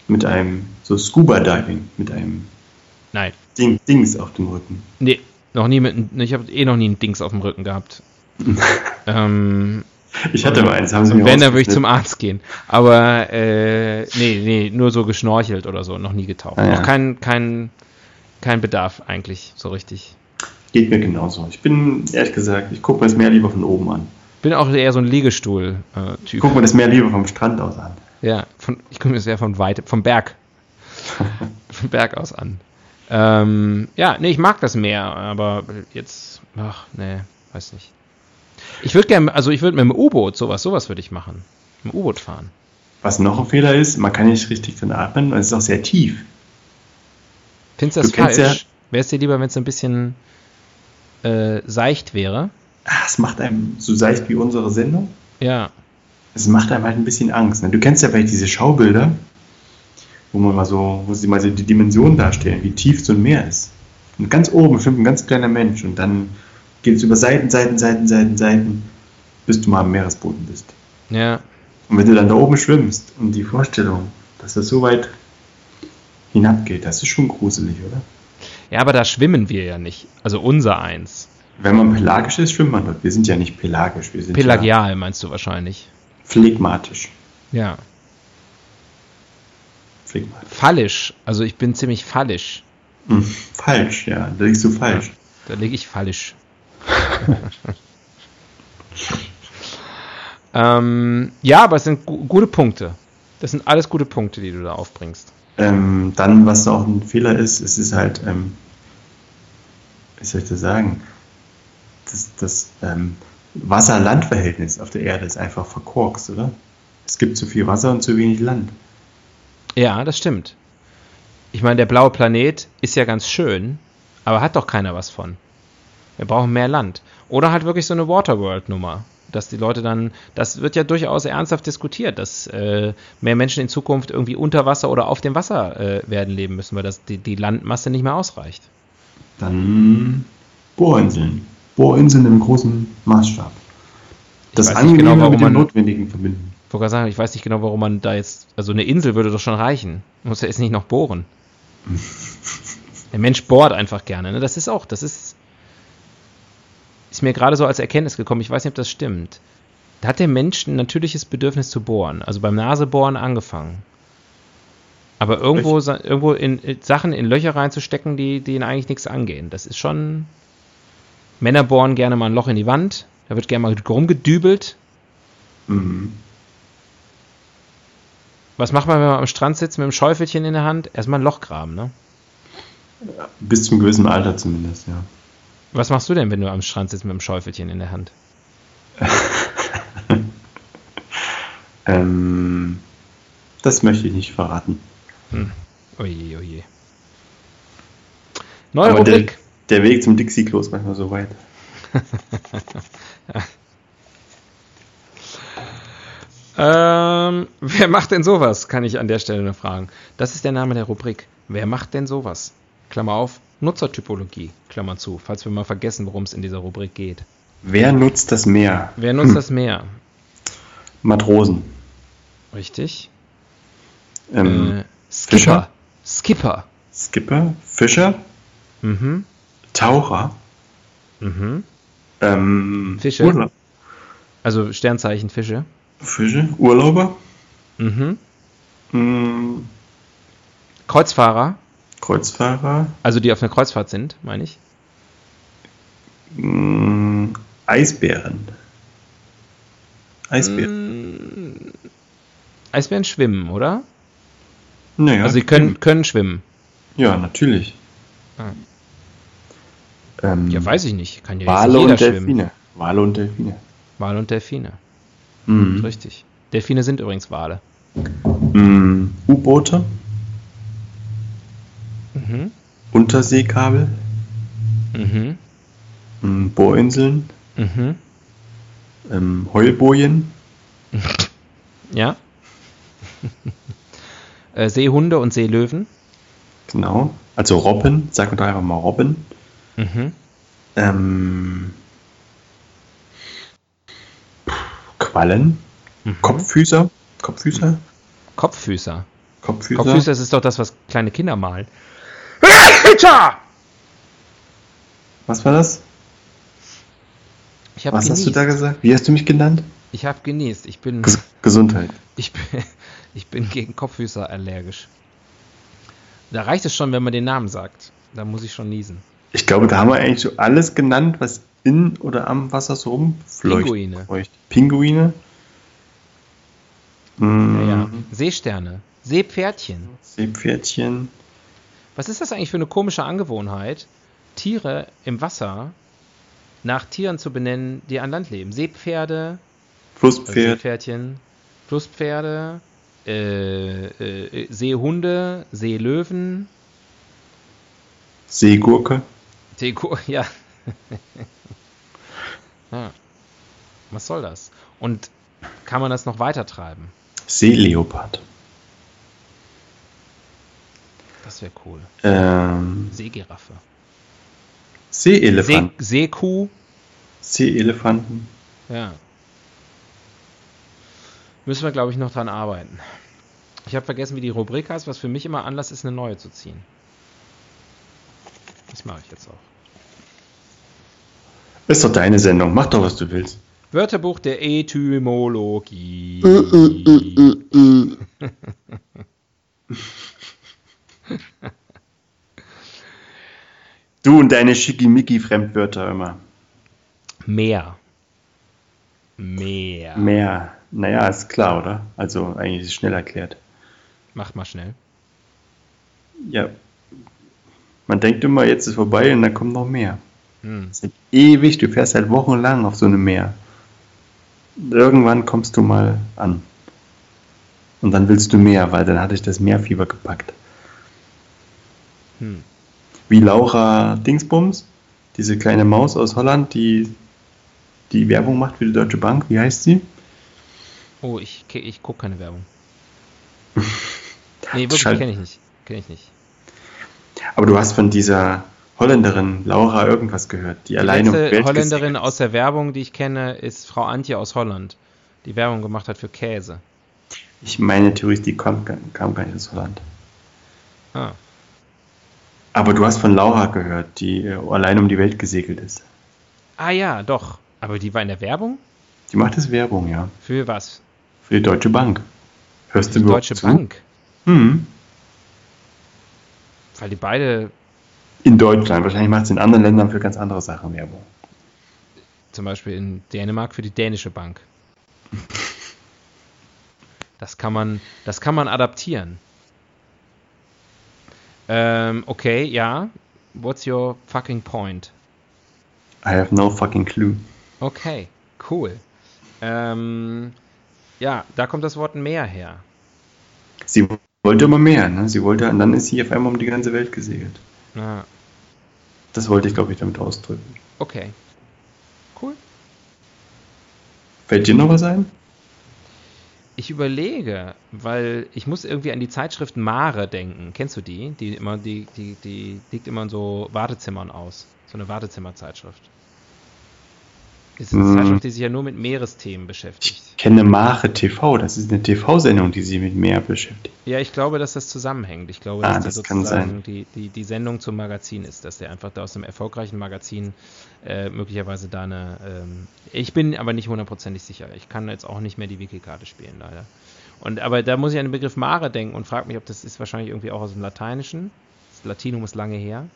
Mit einem, so Scuba Diving, mit einem Nein. Ding, Dings auf dem Rücken. Nee, noch nie mit, ich habe eh noch nie ein Dings auf dem Rücken gehabt. [laughs] ähm, ich hatte mal eins, haben sie mir Wenn, dann würde ich zum Arzt gehen. Aber äh, nee, nee, nur so geschnorchelt oder so, noch nie getaucht. Ah, ja. Noch kein, kein, kein Bedarf eigentlich, so richtig. Geht mir genauso. Ich bin, ehrlich gesagt, ich gucke mir das Meer lieber von oben an. Bin auch eher so ein Liegestuhl-Typ. ich gucke mir das Meer lieber vom Strand aus an. Ja, von, ich gucke mir das eher von weit, vom Berg. [laughs] vom Berg aus an. Ähm, ja, nee, ich mag das Meer, aber jetzt, ach, nee, weiß nicht. Ich würde gerne, also ich würde mit dem U-Boot sowas, sowas würde ich machen. Mit dem U-Boot fahren. Was noch ein Fehler ist, man kann nicht richtig drin atmen, weil es ist auch sehr tief. Findest du das du falsch? Ja, Wäre es dir lieber, wenn es ein bisschen äh, seicht wäre? Ach, es macht einem so seicht wie unsere Sendung? Ja. Es macht einem halt ein bisschen Angst. Ne? Du kennst ja vielleicht diese Schaubilder, wo man mal so, wo sie mal so die Dimension darstellen, wie tief so ein Meer ist. Und ganz oben schwimmt ein ganz kleiner Mensch und dann geht es über Seiten, Seiten, Seiten, Seiten, Seiten, bis du mal am Meeresboden bist. Ja. Und wenn du dann da oben schwimmst und die Vorstellung, dass das so weit hinabgeht, das ist schon gruselig, oder? Ja, aber da schwimmen wir ja nicht. Also unser eins. Wenn man pelagisch ist, schwimmt man dort. Wir sind ja nicht pelagisch. Wir sind Pelagial ja meinst du wahrscheinlich. Phlegmatisch. Ja. Phlegmatisch. Fallisch. Also ich bin ziemlich fallisch. Hm, falsch, ja. Da liegst du falsch. Da liege ich fallisch. [laughs] ähm, ja, aber es sind gu gute Punkte. Das sind alles gute Punkte, die du da aufbringst. Ähm, dann, was auch ein Fehler ist, es ist halt, ähm, wie soll ich das sagen, das, das ähm, Wasser-Land-Verhältnis auf der Erde ist einfach verkorkst, oder? Es gibt zu viel Wasser und zu wenig Land. Ja, das stimmt. Ich meine, der blaue Planet ist ja ganz schön, aber hat doch keiner was von. Wir brauchen mehr Land. Oder halt wirklich so eine Waterworld-Nummer. Dass die Leute dann, das wird ja durchaus ernsthaft diskutiert, dass äh, mehr Menschen in Zukunft irgendwie unter Wasser oder auf dem Wasser äh, werden leben müssen, weil das die, die Landmasse nicht mehr ausreicht. Dann Bohrinseln. Bohrinseln im großen Maßstab. Das Angenehme genau, mit dem man, Notwendigen verbinden. Ich wollte sagen, ich weiß nicht genau, warum man da jetzt, also eine Insel würde doch schon reichen. Man muss ja jetzt nicht noch bohren. Der Mensch bohrt einfach gerne. Ne? Das ist auch, das ist, ist mir gerade so als Erkenntnis gekommen. Ich weiß nicht, ob das stimmt. Da hat der Mensch ein natürliches Bedürfnis zu bohren. Also beim Nasebohren angefangen. Aber irgendwo, irgendwo in, in Sachen in Löcher reinzustecken, die, die ihn eigentlich nichts angehen. Das ist schon. Männer bohren gerne mal ein Loch in die Wand. Da wird gerne mal rumgedübelt. Mhm. Was macht man, wenn man am Strand sitzt mit einem Schäufelchen in der Hand? Erstmal ein Loch graben, ne? Bis zum gewissen Alter zumindest, ja. Was machst du denn, wenn du am Strand sitzt mit einem Schäufelchen in der Hand? [laughs] ähm, das möchte ich nicht verraten. Hm. Oje, oje. Neue Aber Rubrik. Der, der Weg zum Dixie-Klo ist manchmal so weit. [laughs] Ähm, [laughs] wer macht denn sowas, kann ich an der Stelle nur fragen. Das ist der Name der Rubrik. Wer macht denn sowas? Klammer auf, Nutzertypologie, Klammer zu, falls wir mal vergessen, worum es in dieser Rubrik geht. Wer nutzt das Meer? Wer nutzt das Meer? [laughs] Matrosen. Richtig. Ähm, äh, Skipper. Fischer? Skipper. Skipper, Fischer, Mhm. Taucher, Mhm. ähm, Fische? Urla Also Sternzeichen Fische. Fische, Urlauber, Mhm. mh, Kreuzfahrer, Kreuzfahrer, also die auf einer Kreuzfahrt sind, meine ich. mh, Eisbären. Eisbären. Mm, Eisbären schwimmen, oder? Naja, Also sie können, können schwimmen. Ja, natürlich. Ah. Ähm, Ja, weiß ich nicht. Kann ja jetzt Wale und schwimmen. Delfine. Wale und Delfine. Wale und Delfine. Mhm. Richtig. Delfine sind übrigens Wale. Mhm. U-Boote, Mhm. Unterseekabel, Mhm. mhm. Bohrinseln, Mhm. ähm, Heulbojen, [laughs] Ja. [laughs] äh, Seehunde und Seelöwen. genau. Also Robben, sagen wir doch einfach mal Robben. Mhm. Ähm, Quallen, Mhm. Kopffüßer, Kopffüßer, Kopffüßer. Kopffüßer. Kopffüßer, das ist doch das, was kleine Kinder malen. Was war das? Was hast du genießt. da gesagt? Wie hast du mich genannt? Ich habe genießt. Ich bin, Ges Gesundheit. ich bin, [laughs] ich bin gegen Kopffüßer allergisch. Da reicht es schon, wenn man den Namen sagt. Da muss ich schon niesen. Ich glaube, da haben wir eigentlich so alles genannt, was in oder am Wasser so rumfleucht. Pinguine. Feucht. Pinguine. Mm, Ja, ja. Seesterne. Seepferdchen. Seepferdchen. Was ist das eigentlich für eine komische Angewohnheit, Tiere im Wasser nach Tieren zu benennen, die an Land leben? Seepferde, Flusspferd. Seepferdchen, Flusspferde, äh, äh, Seehunde, Seelöwen, Seegurke. Deko, [laughs] ja. Ja. Was soll das? Und kann man das noch weiter treiben? Seeleopard. Das wäre cool. Ähm, Seegiraffe. See, Seeelefant. Seekuh. Seeelefanten. Ja. Müssen wir, glaube ich, noch dran arbeiten. Ich habe vergessen, wie die Rubrik heißt, was für mich immer Anlass ist, eine neue zu ziehen. Das mache ich jetzt auch. Ist doch deine Sendung. Mach doch, was du willst. Wörterbuch der Etymologie. Du und deine Schickimicki-Fremdwörter immer. Meer. Meer. Mehr. Naja, ist klar, oder? Also eigentlich ist es schnell erklärt. Macht mal schnell. Ja. Man denkt immer, jetzt ist vorbei und dann kommt noch mehr. Hm. Ewig, du fährst halt wochenlang auf so einem Meer. Irgendwann kommst du mal an. Und dann willst du mehr, weil dann hatte ich das Meerfieber gepackt. Hm. Wie Laura Dingsbums, diese kleine Maus aus Holland, die die Werbung macht für die Deutsche Bank. Wie heißt sie? Oh, ich, ich gucke keine Werbung. [laughs] Nee, wirklich kenne ich nicht. Kenne ich nicht. Aber du hast von dieser Holländerin Laura irgendwas gehört, die Die alleine um die letzte Welt Holländerin aus der Werbung, die ich kenne, ist Frau Antje aus Holland, die Werbung gemacht hat für Käse. Ich meine Theorie, ist, die kam, gar- kam gar nicht aus Holland. Ah. Aber du hast von Laura gehört, die äh, allein um die Welt gesegelt ist. Ah ja, doch. Aber die war in der Werbung? Die macht jetzt Werbung, ja. Für was? Für die Deutsche Bank. Hörst du Die Deutsche zu? Bank. Hm. Weil die beide In Deutschland. Wahrscheinlich macht es in anderen Ländern für ganz andere Sachen Werbung. zum Beispiel in Dänemark für die dänische Bank. Das kann man, das kann man adaptieren. Ähm, okay, ja. What's your fucking point? I have no fucking clue. Okay, cool. Ähm, ja, da kommt das Wort Meer her. Sie wollte immer mehr, ne? Sie wollte, und dann ist sie auf einmal um die ganze Welt gesegelt. Ah, Das wollte ich, glaube ich, damit ausdrücken. okay. Cool. Fällt dir noch was ein? Ich überlege, weil ich muss irgendwie an die Zeitschrift Mare denken. Kennst du die? Die immer, die, die, die liegt immer in so Wartezimmern aus. So eine Wartezimmerzeitschrift. Ist eine Hm. Zeitschrift, die sich ja nur mit Meeresthemen beschäftigt. Ich kenne Mare TV. Das ist eine TV-Sendung, die sich mit Meer beschäftigt. Ja, ich glaube, dass das zusammenhängt. Ich glaube, Ah, dass das sozusagen. Die, die, die Sendung zum Magazin ist, dass der einfach da aus einem erfolgreichen Magazin äh, möglicherweise da eine. Ähm, ich bin aber nicht hundertprozentig sicher. Ich kann jetzt auch nicht mehr die Wiki-Karte spielen, leider. Und aber da muss ich an den Begriff Mare denken und frage mich, ob das ist wahrscheinlich irgendwie auch aus dem Lateinischen. Das Latinum ist lange her.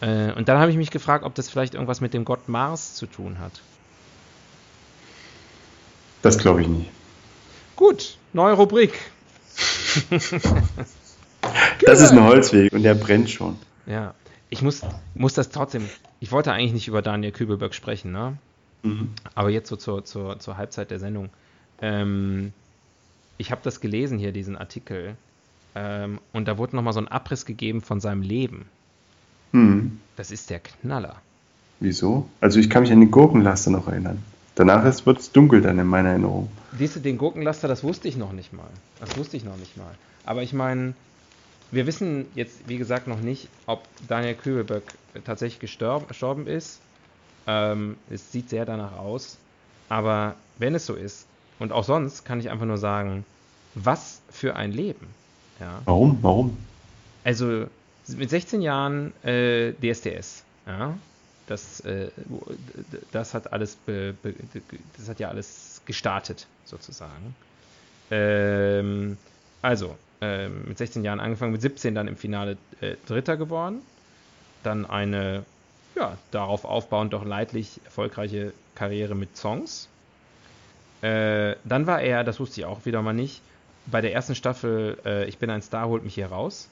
Äh, und dann habe ich mich gefragt, ob das vielleicht irgendwas mit dem Gott Mars zu tun hat. Das glaube ich nicht. Gut, neue Rubrik. [laughs] Das ist ein Holzweg und der brennt schon. Ja, ich muss, muss das trotzdem. Ich wollte eigentlich nicht über Daniel Kübelberg sprechen, ne? Mhm. Aber jetzt so zur, zur, zur Halbzeit der Sendung. Ähm, ich habe das gelesen hier, diesen Artikel. Ähm, und da wurde nochmal so ein Abriss gegeben von seinem Leben. Hm. Das ist der Knaller. Wieso? Also ich kann mich an die Gurkenlaster noch erinnern. Danach wird es dunkel dann in meiner Erinnerung. Siehst du, den Gurkenlaster, das wusste ich noch nicht mal. Das wusste ich noch nicht mal. Aber ich meine, wir wissen jetzt, wie gesagt, noch nicht, ob Daniel Kübelberg tatsächlich gestorben, gestorben ist. Ähm, es sieht sehr danach aus. Aber wenn es so ist, und auch sonst, kann ich einfach nur sagen, was für ein Leben. Ja. Warum? Warum? Also mit 16 Jahren äh, DSDS, ja, das, äh, das hat alles, be, be, das hat ja alles gestartet sozusagen. Ähm, also ähm, mit 16 Jahren angefangen, mit 17 dann im Finale äh, Dritter geworden, dann eine ja darauf aufbauend doch leidlich erfolgreiche Karriere mit Songs. Äh, dann war er, das wusste ich auch wieder mal nicht, bei der ersten Staffel äh, Ich bin ein Star, holt mich hier raus,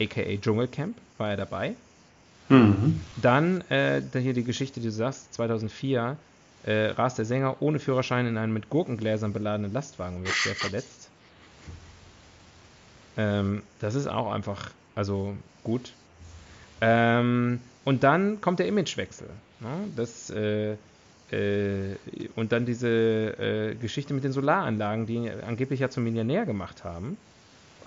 aka Dschungelcamp, war er dabei. Mhm. Dann äh, hier die Geschichte, die du sagst, 2004 äh, rast der Sänger ohne Führerschein in einen mit Gurkengläsern beladenen Lastwagen und wird schwer verletzt. Ähm, das ist auch einfach, also gut. Ähm, und dann kommt der Imagewechsel. Ne? Das, äh, äh, und dann diese äh, Geschichte mit den Solaranlagen, die angeblich ja zum Millionär gemacht haben.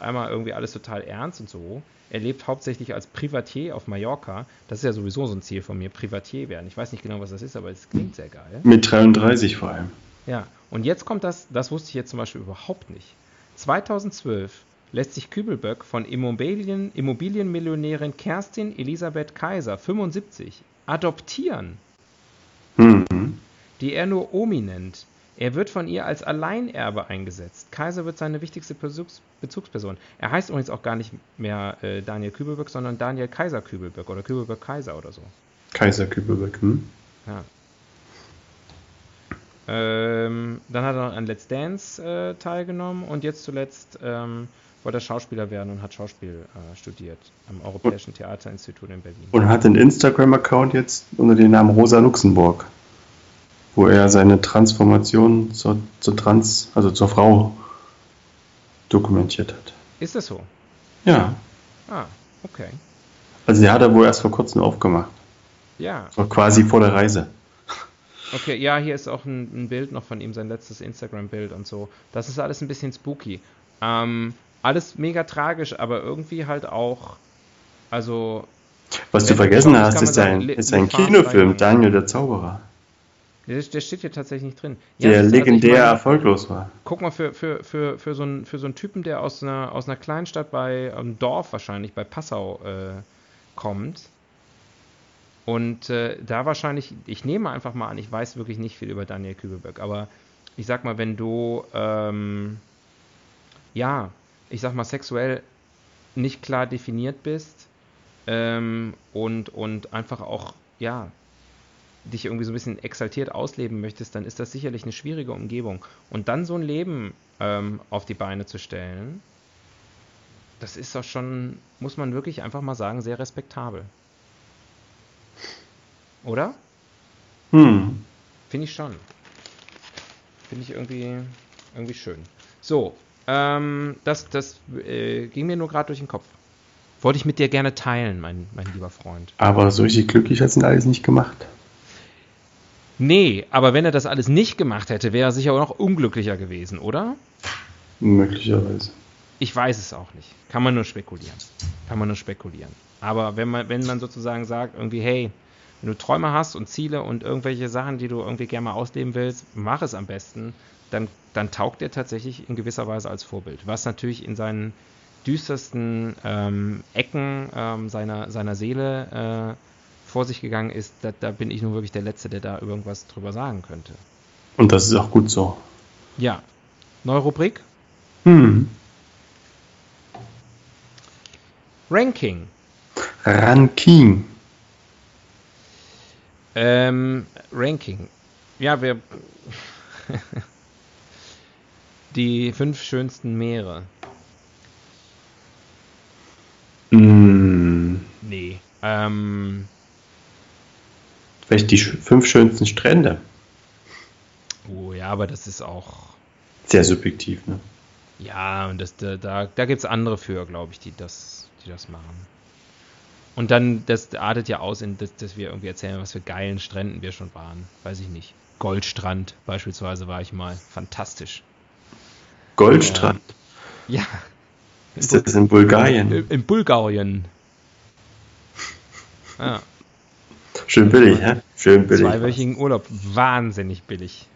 Einmal irgendwie alles total ernst und so. Er lebt hauptsächlich als Privatier auf Mallorca. Das ist ja sowieso so ein Ziel von mir, Privatier werden. Ich weiß nicht genau, was das ist, aber es klingt sehr geil. Mit 33 vor allem. Ja, und jetzt kommt das, das wusste ich jetzt zum Beispiel überhaupt nicht. 2012 lässt sich Kübelböck von Immobilien, Immobilienmillionärin Kerstin Elisabeth Kaiser, 75, adoptieren, Mhm. die er nur Omi nennt. Er wird von ihr als Alleinerbe eingesetzt. Kaiser wird seine wichtigste Bezugs Bezugsperson. Er heißt übrigens auch gar nicht mehr äh, Daniel Kübelböck, sondern Daniel Kaiser Kübelböck oder Kübelböck Kaiser oder so. Kaiser Kübelberg. Hm? Ja. Ähm, dann hat er noch an Let's Dance äh, teilgenommen und jetzt zuletzt ähm, wollte er Schauspieler werden und hat Schauspiel äh, studiert am Europäischen Theaterinstitut in Berlin. Und hat einen Instagram-Account jetzt unter dem Namen Rosa Luxemburg, wo er seine Transformation zur, zur Trans, also zur Frau dokumentiert hat. Ist das so? Ja, Ah, okay. also der hat er wohl erst vor kurzem aufgemacht. Ja, So quasi vor der Reise. okay. Ja, hier ist auch ein, ein Bild noch von ihm, sein letztes Instagram-Bild und so. Das ist alles ein bisschen spooky. Ähm, alles mega tragisch, aber irgendwie halt auch, also Was du vergessen hast, ist ein, ist ein Kinofilm. Daniel der Zauberer. Der, der steht hier tatsächlich nicht drin. Der also ich legendär meine, erfolglos war. Guck mal, für, für, für, für, so einen, für so einen Typen, der aus einer, aus einer Kleinstadt bei einem Dorf wahrscheinlich, bei Passau äh, kommt. Und äh, da wahrscheinlich, ich nehme einfach mal an, ich weiß wirklich nicht viel über Daniel Kübelberg, aber ich sag mal, wenn du, ähm, ja, ich sag mal, sexuell nicht klar definiert bist ähm, und, und einfach auch, ja, dich irgendwie so ein bisschen exaltiert ausleben möchtest, dann ist das sicherlich eine schwierige Umgebung. Und dann so ein Leben ähm, auf die Beine zu stellen, das ist doch schon, muss man wirklich einfach mal sagen, sehr respektabel. Oder? Hm. Finde ich schon. Finde ich irgendwie, irgendwie schön. So, ähm, das, das äh, ging mir nur gerade durch den Kopf. Wollte ich mit dir gerne teilen, mein, mein lieber Freund. Aber so richtig glücklich hat es ihn alles nicht gemacht. Nee, aber wenn er das alles nicht gemacht hätte, wäre er sicher auch noch unglücklicher gewesen, oder? Möglicherweise. Ich weiß es auch nicht. Kann man nur spekulieren. Kann man nur spekulieren. Aber wenn man, wenn man sozusagen sagt, irgendwie, hey, wenn du Träume hast und Ziele und irgendwelche Sachen, die du irgendwie gerne mal ausleben willst, mach es am besten, dann, dann taugt er tatsächlich in gewisser Weise als Vorbild. Was natürlich in seinen düstersten ähm, Ecken ähm, seiner, seiner Seele äh, vor sich gegangen ist, da, da bin ich nun wirklich der Letzte, der da irgendwas drüber sagen könnte. Und das ist auch gut so. Ja. Neue Rubrik? Hm. Ranking. Ranking. Ähm, Ranking. Ja, wir. [laughs] Die fünf schönsten Meere. Hm. Nee. Ähm, Vielleicht die fünf schönsten Strände. oh ja, aber das ist auch. Sehr subjektiv, ne? Ja, und das, da, da, da gibt es andere für, glaube ich, die das, die das machen. Und dann, das artet ja aus, in, dass, dass wir irgendwie erzählen, was für geilen Stränden wir schon waren. Weiß ich nicht. Goldstrand beispielsweise war ich mal. Fantastisch. Goldstrand. Ja. Ist das in Bulgarien? In, in Bulgarien. [laughs] Ja. Schön billig, hä? Schön billig. Zweiwöchigen Urlaub. Wahnsinnig billig.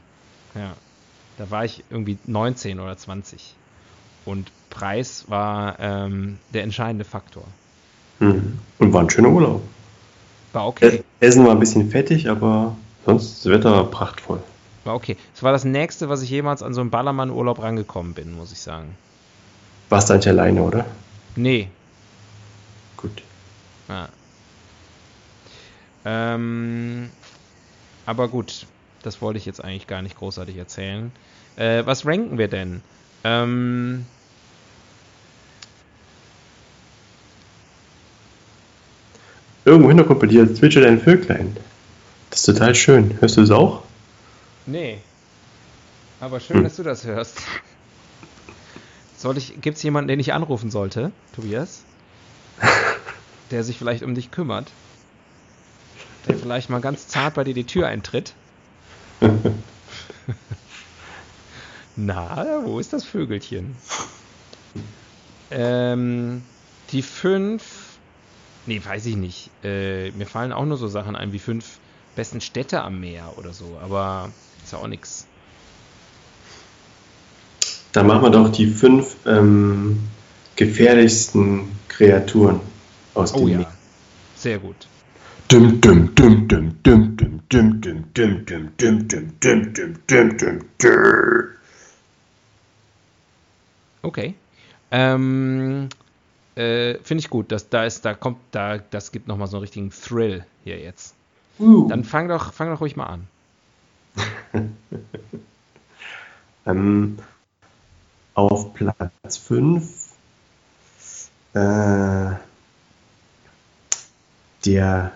Ja. Da war ich irgendwie 19 oder 20. Und Preis war ähm, der entscheidende Faktor. Hm. Und war ein schöner Urlaub. War okay. Essen war ein bisschen fettig, aber sonst das Wetter war prachtvoll. War okay. Es war das nächste, was ich jemals an so einen Ballermann-Urlaub rangekommen bin, muss ich sagen. Warst du eigentlich alleine, oder? Nee. Gut. Ja. Ähm, aber gut, das wollte ich jetzt eigentlich gar nicht großartig erzählen. Äh, was ranken wir denn? Ähm, Irgendwo Hintergrund bei dir zwitschert ein Vöglein. Das ist total schön. Hörst du es auch? nee. Aber schön, Hm. dass du das hörst. Soll ich, gibt es jemanden, den ich anrufen sollte, Tobias? [laughs] Der sich vielleicht um dich kümmert? Der vielleicht mal ganz zart bei dir die Tür eintritt? [laughs] Na, wo ist das Vögelchen? Ähm, die fünf. Nee, weiß ich nicht. Äh, mir fallen auch nur so Sachen ein wie fünf besten Städte am Meer oder so, aber ist ja auch nix. Dann machen wir doch die fünf ähm, gefährlichsten Kreaturen aus Oh dem ja. Meer. Sehr gut. Dum, dum, dum, dum, dum, dum, dum, dum, dum, dum, dum, dum, dum, dum, dum, dum, dum. Okay. Ähm, äh, Finde ich gut. Das, da ist, da kommt, da, das gibt nochmal so einen richtigen Thrill hier jetzt. Dann fang doch, fang doch ruhig mal an. Ähm, auf Platz 5 äh, der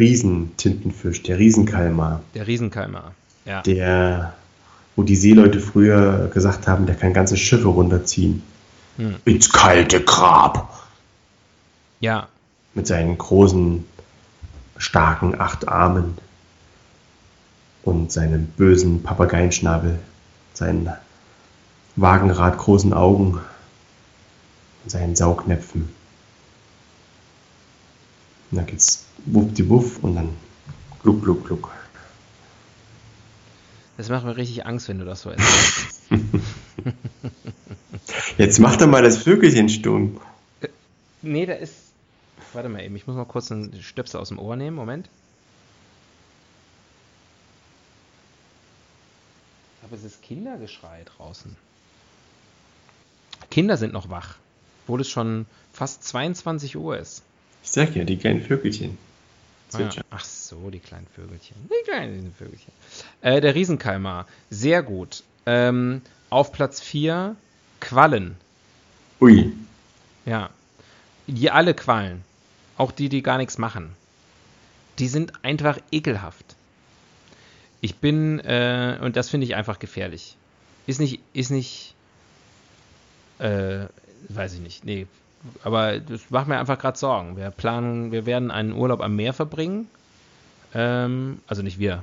Riesentintenfisch, der Riesenkalmar, Der Riesenkalmar. Ja. der, wo die Seeleute früher gesagt haben, der kann ganze Schiffe runterziehen. Hm. Ins kalte Grab. Ja. Mit seinen großen, starken acht Armen und seinem bösen Papageienschnabel, seinen Wagenrad großen Augen und seinen Saugnäpfen. Und dann geht's wuppdiwuff und dann gluck, gluck, gluck. Das macht mir richtig Angst, wenn du das so [laughs] erzählst. Jetzt mach doch mal das Vögelchen stumm. nee, da ist. Warte mal eben, ich muss mal kurz einen Stöpsel aus dem Ohr nehmen. Moment. Aber es ist Kindergeschrei draußen. Kinder sind noch wach, obwohl es schon fast 22 Uhr ist. Ich sag ja, die kleinen Vögelchen. Ah, ach so, die kleinen Vögelchen. Die kleinen Vögelchen. Äh, der Riesenkalmar, sehr gut. Ähm, auf Platz 4 Quallen. Ui. Ja. Die alle Quallen. Auch die, die gar nichts machen. Die sind einfach ekelhaft. Ich bin, äh, und das finde ich einfach gefährlich. Ist nicht, ist nicht, äh, weiß ich nicht, nee. Aber das macht mir einfach gerade Sorgen. Wir planen, wir werden einen Urlaub am Meer verbringen. Ähm, also nicht wir.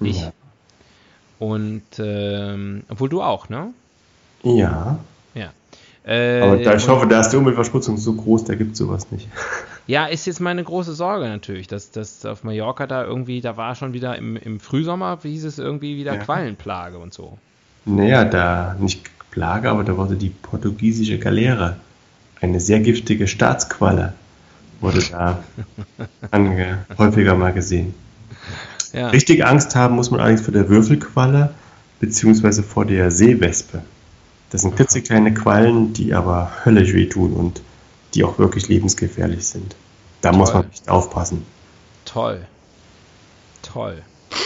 Ich. Ja. Und, ähm, obwohl du auch, ne? Ja. Ja. Äh, Aber da, ich hoffe, da ist die Umweltverschmutzung so groß, da gibt es sowas nicht. [laughs] Ja, ist jetzt meine große Sorge natürlich, dass das auf Mallorca da irgendwie, da war schon wieder im, im Frühsommer, wie hieß es irgendwie wieder Ja. Quallenplage und so. Naja, da nicht Plage, aber da wurde die portugiesische Galeere, eine sehr giftige Staatsqualle, wurde da [laughs] ange häufiger mal gesehen. Ja. Richtig Angst haben muss man allerdings vor der Würfelqualle beziehungsweise vor der Seewespe. Das sind klitzekleine Quallen, die aber höllisch wehtun und die auch wirklich lebensgefährlich sind. Da muss Toll. man echt aufpassen. Toll. Toll.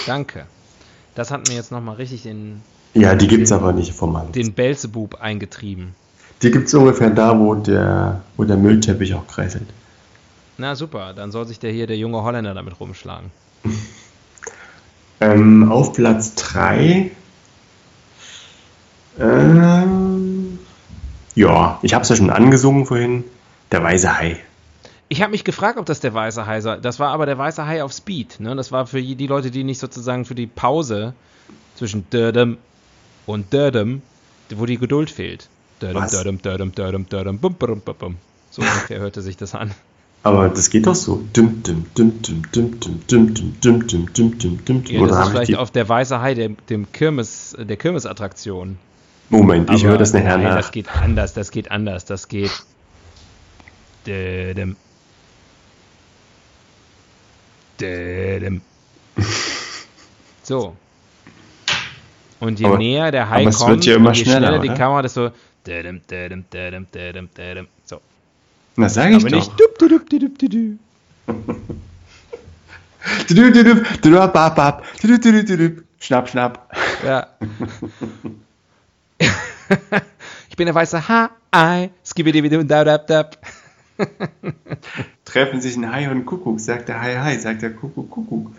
Danke. Das hat mir jetzt nochmal richtig den, Ja, die gibt es aber nicht vom Mann. den Belzebub eingetrieben. Die gibt es ungefähr da, wo der, wo der Müllteppich auch kreiselt. Na super, dann soll sich der hier, der junge Holländer, damit rumschlagen. [laughs] Ähm, auf Platz 3. Ähm, ja, ich habe es ja schon angesungen vorhin. Der weiße Hai. Ich habe mich gefragt, ob das der weiße Hai sei. Das war aber der weiße Hai auf Speed. Ne? Das war für die Leute, die nicht sozusagen für die Pause zwischen Dödem und Dödem, wo die Geduld fehlt. Dödem, Was? Dödem, Dödem, Dödem, Dödem, bum, bum, bum, bum. So ungefähr hörte sich das an. Aber das geht doch so. Dum, dum, dum, dum, dum, dum, dum, dum, dum, dum, dum, dum, dum, Ja, Oder das ist vielleicht die... auf der weiße Hai, dem, dem Kirmes, der Kirmesattraktion. Moment, ich höre das nachher nein, nach. Das geht anders, das geht anders, das geht. Dödem. Dödem. So. Und je aber, näher der High kommt, ja je schneller, schneller die Kamera, desto. So. Na, sag ich aber doch. nicht. Schnapp, schnapp. Ja. ich bin der weiße Hai. Skibidibidu, da, da, da. Treffen sich ein Hai und ein Kuckuck, sagt der Hai, Hai, sagt der Kuckuck, Kuckuck.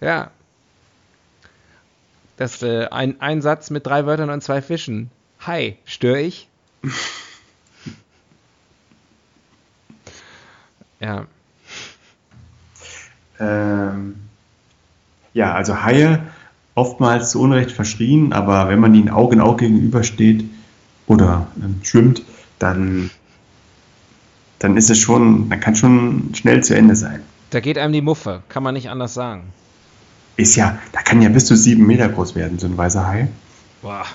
Ja, das äh, ein, ein Satz mit drei Wörtern und zwei Fischen. Hi, störe ich? [laughs] ja. Ähm, ja, also Haie oftmals zu Unrecht verschrien, aber wenn man ihnen Auge in Auge gegenübersteht oder ähm, schwimmt, dann, dann ist es schon, dann kann schon schnell zu Ende sein. Da geht einem die Muffe, kann man nicht anders sagen. Ist ja, da kann ja bis zu sieben Meter groß werden, so ein weißer Hai. Boah.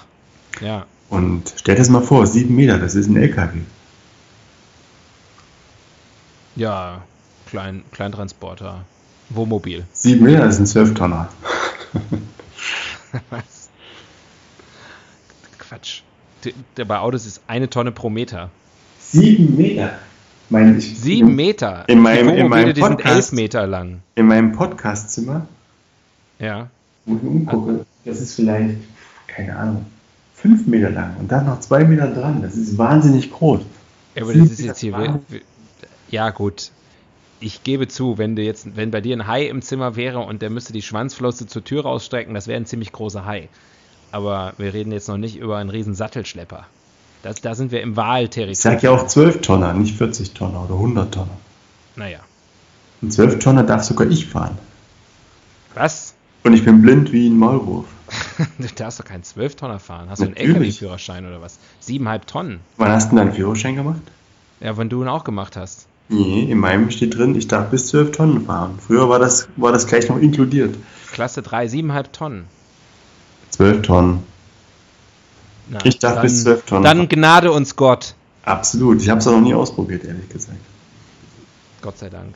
Ja. Und stell dir das mal vor, sieben Meter, das ist ein LKW. Ja, Klein, Kleintransporter. Wohnmobil. Sieben Meter, das sind zwölf Tonner. Was? [laughs] Quatsch. Der- Bei Autos ist eine Tonne pro Meter. Sieben Meter? Mein, ich, Sieben Meter. In meinem- in meinem die sind Podcast- elf Meter lang. In meinem Podcastzimmer Ja. wo ich umgucke, das ist vielleicht, keine Ahnung, fünf Meter lang und dann noch zwei Meter dran. Das ist wahnsinnig groß. Ja, aber das ist jetzt hier. Ja, gut. Ich gebe zu, wenn du jetzt, wenn bei dir ein Hai im Zimmer wäre und der müsste die Schwanzflosse zur Tür rausstrecken, das wäre ein ziemlich großer Hai. Aber wir reden jetzt noch nicht über einen riesen Sattelschlepper. Das, da sind wir im Ich Wahlterritorium. sage ja auch 12 Tonner, nicht 40 Tonner oder 100 Tonner. Naja. Und 12 Tonner darf sogar ich fahren. Was? Und ich bin blind wie ein Maulwurf. [laughs] Du darfst doch keinen 12-Tonner fahren. Hast du einen Natürlich. LKW-Führerschein oder was? Siebeneinhalb Tonnen. Wann hast du denn deinen Führerschein gemacht? Ja, wenn du ihn auch gemacht hast. Nee, in meinem steht drin, ich darf bis 12 Tonnen fahren. Früher war das, war das gleich noch inkludiert. Klasse 3, 7,5 Tonnen. 12 Tonnen. Na, Ich darf dann, bis 12 Tonnen Dann gnade uns Gott. Absolut. Ich habe es noch nie ausprobiert, ehrlich gesagt. Gott sei Dank.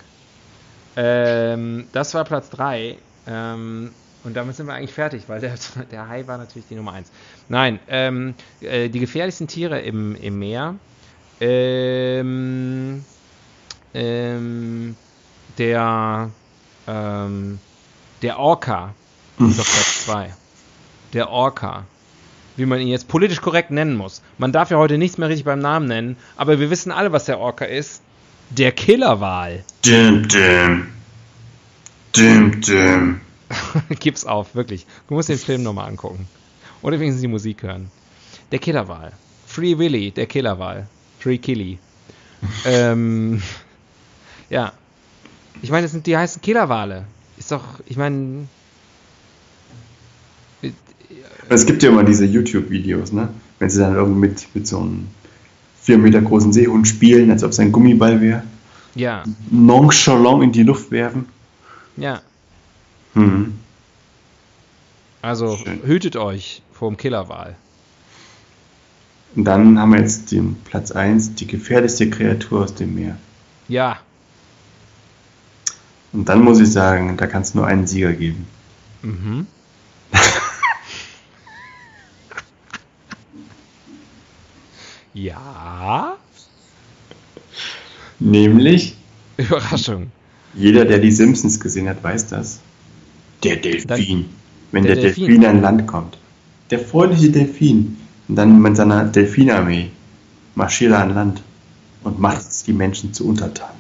Ähm, das war Platz 3. Ähm, und damit sind wir eigentlich fertig, weil der, [laughs] der Hai war natürlich die Nummer 1. Nein, ähm, äh, die gefährlichsten Tiere im, im Meer. Ähm, ähm, der, ähm, der Orca ist auf Platz 2. Der Orca. Wie man ihn jetzt politisch korrekt nennen muss. Man darf ja heute nichts mehr richtig beim Namen nennen, aber wir wissen alle, was der Orca ist. Der Killerwal. Dim, dim. Dim, dim. [laughs] Gib's auf, wirklich. Du musst den Film nochmal angucken. Oder wenigstens die Musik hören. Der Killerwal. Free Willy, der Killerwal. Free Killy. [laughs] ähm, ja. Ich meine, das sind die heißen Killerwale. Ist doch, ich meine. Es gibt ja immer diese YouTube-Videos, ne? Wenn sie dann irgendwie mit, mit so einem 4 Meter großen Seehund spielen, als ob es ein Gummiball wäre. Ja, Nonchalant in die Luft werfen. Ja. Mhm. Also Schön. hütet euch vor dem Killerwal. Und dann haben wir jetzt den Platz 1, die gefährlichste Kreatur aus dem Meer. Ja, Und dann muss ich sagen, da kann es nur einen Sieger geben. mhm. [laughs] ja. Nämlich, Überraschung. Jeder, der die Simpsons gesehen hat, weiß das. Der Delfin. Wenn der der, Delfin. Delfin an Land kommt. Der freundliche Delfin. Und dann mit seiner Delfinarmee marschiert er an Land und macht die Menschen zu Untertanen.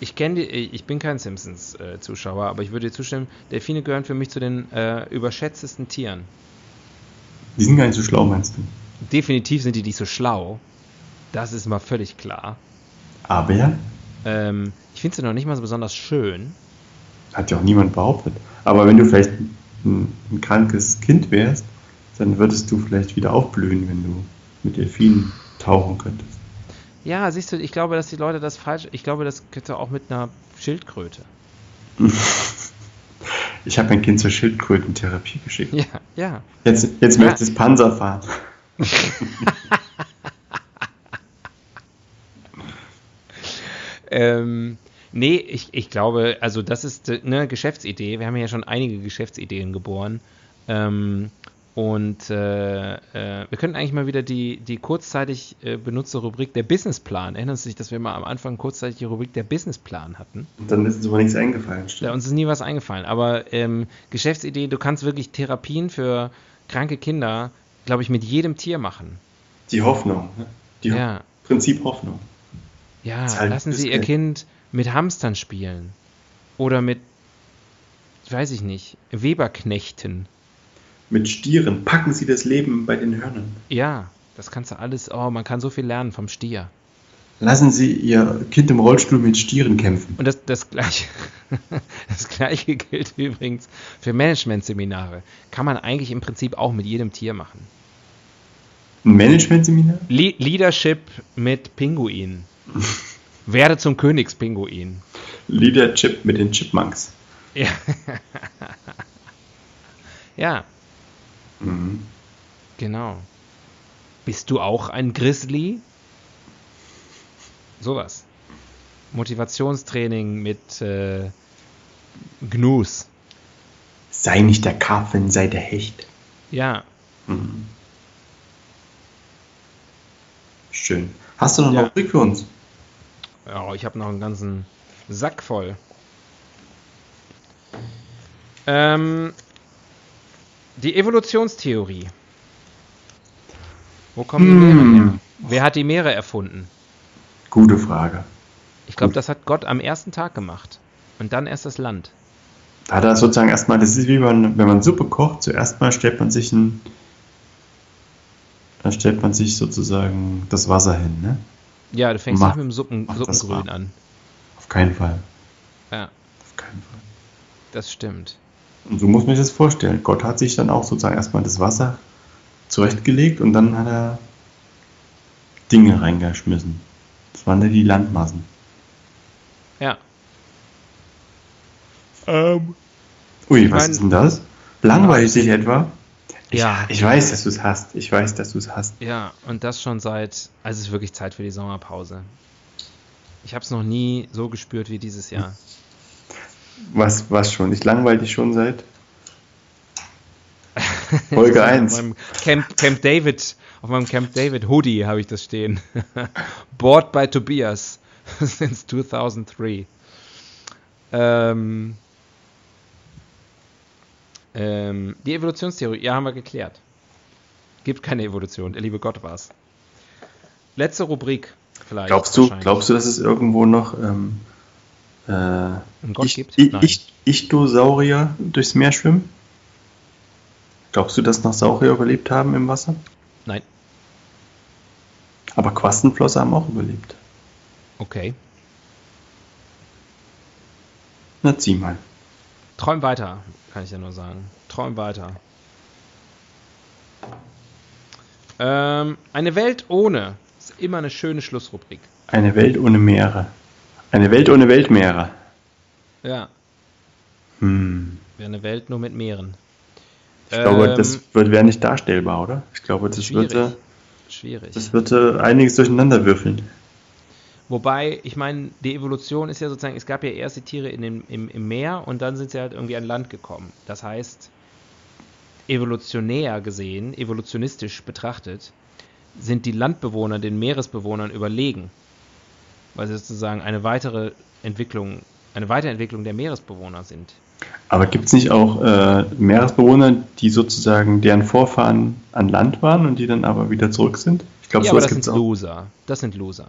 Ich kenne die, ich bin kein Simpsons-Zuschauer, aber ich würde dir zustimmen, Delfine gehören für mich zu den äh, überschätztesten Tieren. Die sind gar nicht so schlau, meinst du? Definitiv sind die nicht so schlau. Das ist mal völlig klar. Aber ja, Ähm, finde sie noch nicht mal so besonders schön. hat ja auch niemand behauptet. Aber wenn du vielleicht ein, ein krankes Kind wärst, dann würdest du vielleicht wieder aufblühen, wenn du mit Delfinen tauchen könntest. Ja, siehst du, ich glaube, dass die Leute das falsch. Ich glaube, das könnte auch mit einer Schildkröte. [laughs] Ich habe mein Kind zur Schildkrötentherapie geschickt. Ja, ja. Jetzt, jetzt Ja. möchte es Panzer fahren. [laughs] Ähm, nee, ich, ich glaube, also das ist äh, eine Geschäftsidee. Wir haben ja schon einige Geschäftsideen geboren. Ähm, und äh, äh, wir könnten eigentlich mal wieder die, die kurzzeitig äh, benutzte Rubrik der Businessplan. Erinnern Sie sich, dass wir mal am Anfang kurzzeitig die Rubrik der Businessplan hatten? Und dann ist uns aber nichts eingefallen. Ja, Stimmt. uns ist nie was eingefallen. Aber ähm, Geschäftsidee, du kannst wirklich Therapien für kranke Kinder, glaube ich, mit jedem Tier machen. Die Hoffnung. Ne? Die Ho Ja. Prinzip Hoffnung. Ja, lassen Sie Ihr. Kind mit Hamstern spielen. Oder mit, weiß ich nicht, Weberknechten. Mit Stieren packen sie das Leben bei den Hörnern. Ja, das kannst du alles, oh, man kann so viel lernen vom Stier. Lassen Sie Ihr Kind im Rollstuhl mit Stieren kämpfen. Und das, das, gleiche, [laughs] das gleiche gilt übrigens für Managementseminare. Kann man eigentlich im Prinzip auch mit jedem Tier machen. Ein Managementseminar? Le Leadership mit Pinguinen. [laughs] Werde zum Königspinguin. Leadership mit den Chipmunks. Ja. ja, Mhm. genau. Bist du auch ein Grizzly? Sowas. Motivationstraining mit äh, Gnus. Sei nicht der Karpfen, sei der Hecht. Ja, Mhm. Schön. Hast du noch eine Ja. Rubrik für uns? Ja, ich habe noch einen ganzen Sack voll. Ähm, die Evolutionstheorie. Wo kommen die Meere Hm. her? Wer hat die Meere erfunden? Gute Frage. Ich glaube, das hat Gott am ersten Tag gemacht. Und dann erst das Land. Da hat er sozusagen erstmal, das ist wie man, wenn man Suppe kocht, zuerst mal stellt man sich ein, dann stellt man sich sozusagen das Wasser hin, ne? Ja, du fängst Mach- nicht mit dem Suppen, Suppengrün an. Auf keinen Fall. Ja, Auf keinen Fall. das stimmt. Und so muss man sich das vorstellen. Gott hat sich dann auch sozusagen erstmal das Wasser zurechtgelegt und dann hat er Dinge reingeschmissen. Das waren ja die Landmassen. Ja. Ähm, Ui, was mein- ist denn das? Langweilig dich etwa? Ich, Ja. Ich weiß, dass du es hast. Ich weiß, dass du es hast. ja, und das schon seit. Also es ist wirklich Zeit für die Sommerpause. Ich habe es noch nie so gespürt wie dieses Jahr. [laughs] Was, was schon? Ich langweile dich schon seit [laughs] Folge Auf 1. meinem Camp, Camp David, auf meinem Camp David Hoodie habe ich das stehen. [laughs] Bought by Tobias since 2003. Ähm, ähm, die Evolutionstheorie, ja, haben wir geklärt. Gibt keine Evolution, der liebe Gott war's. Letzte Rubrik vielleicht. Glaubst du, glaubst du, dass es irgendwo noch ähm, äh, ich, gibt? ich, ich, Ichthyosaurier durchs Meer schwimmen? Glaubst du, dass noch Saurier überlebt haben im Wasser? Nein. Aber Quastenflosse haben auch überlebt. Okay. Na, zieh mal. Träum weiter, kann ich ja nur sagen. Träum weiter. Ähm, eine Welt ohne ist immer eine schöne Schlussrubrik. Eine Welt ohne Meere. Eine Welt ohne Weltmeere. Ja, Hm. wäre eine Welt nur mit Meeren. Ich glaube, Ähm, das wird- wäre nicht darstellbar, oder? Ich glaube, das schwierig. würde, Schwierig. das würde einiges durcheinander würfeln. Wobei, ich meine, die Evolution ist ja sozusagen, es gab ja erst die Tiere in dem, im, im Meer und dann sind sie halt irgendwie an Land gekommen. Das heißt, evolutionär gesehen, evolutionistisch betrachtet, sind die Landbewohner den Meeresbewohnern überlegen. Weil sie sozusagen eine weitere Entwicklung, eine Weiterentwicklung der Meeresbewohner sind. Aber gibt es nicht auch äh, Meeresbewohner, die sozusagen deren Vorfahren an Land waren und die dann aber wieder zurück sind? Ich glaube, ja, sowas das gibt sind auch. Loser. Das sind Loser.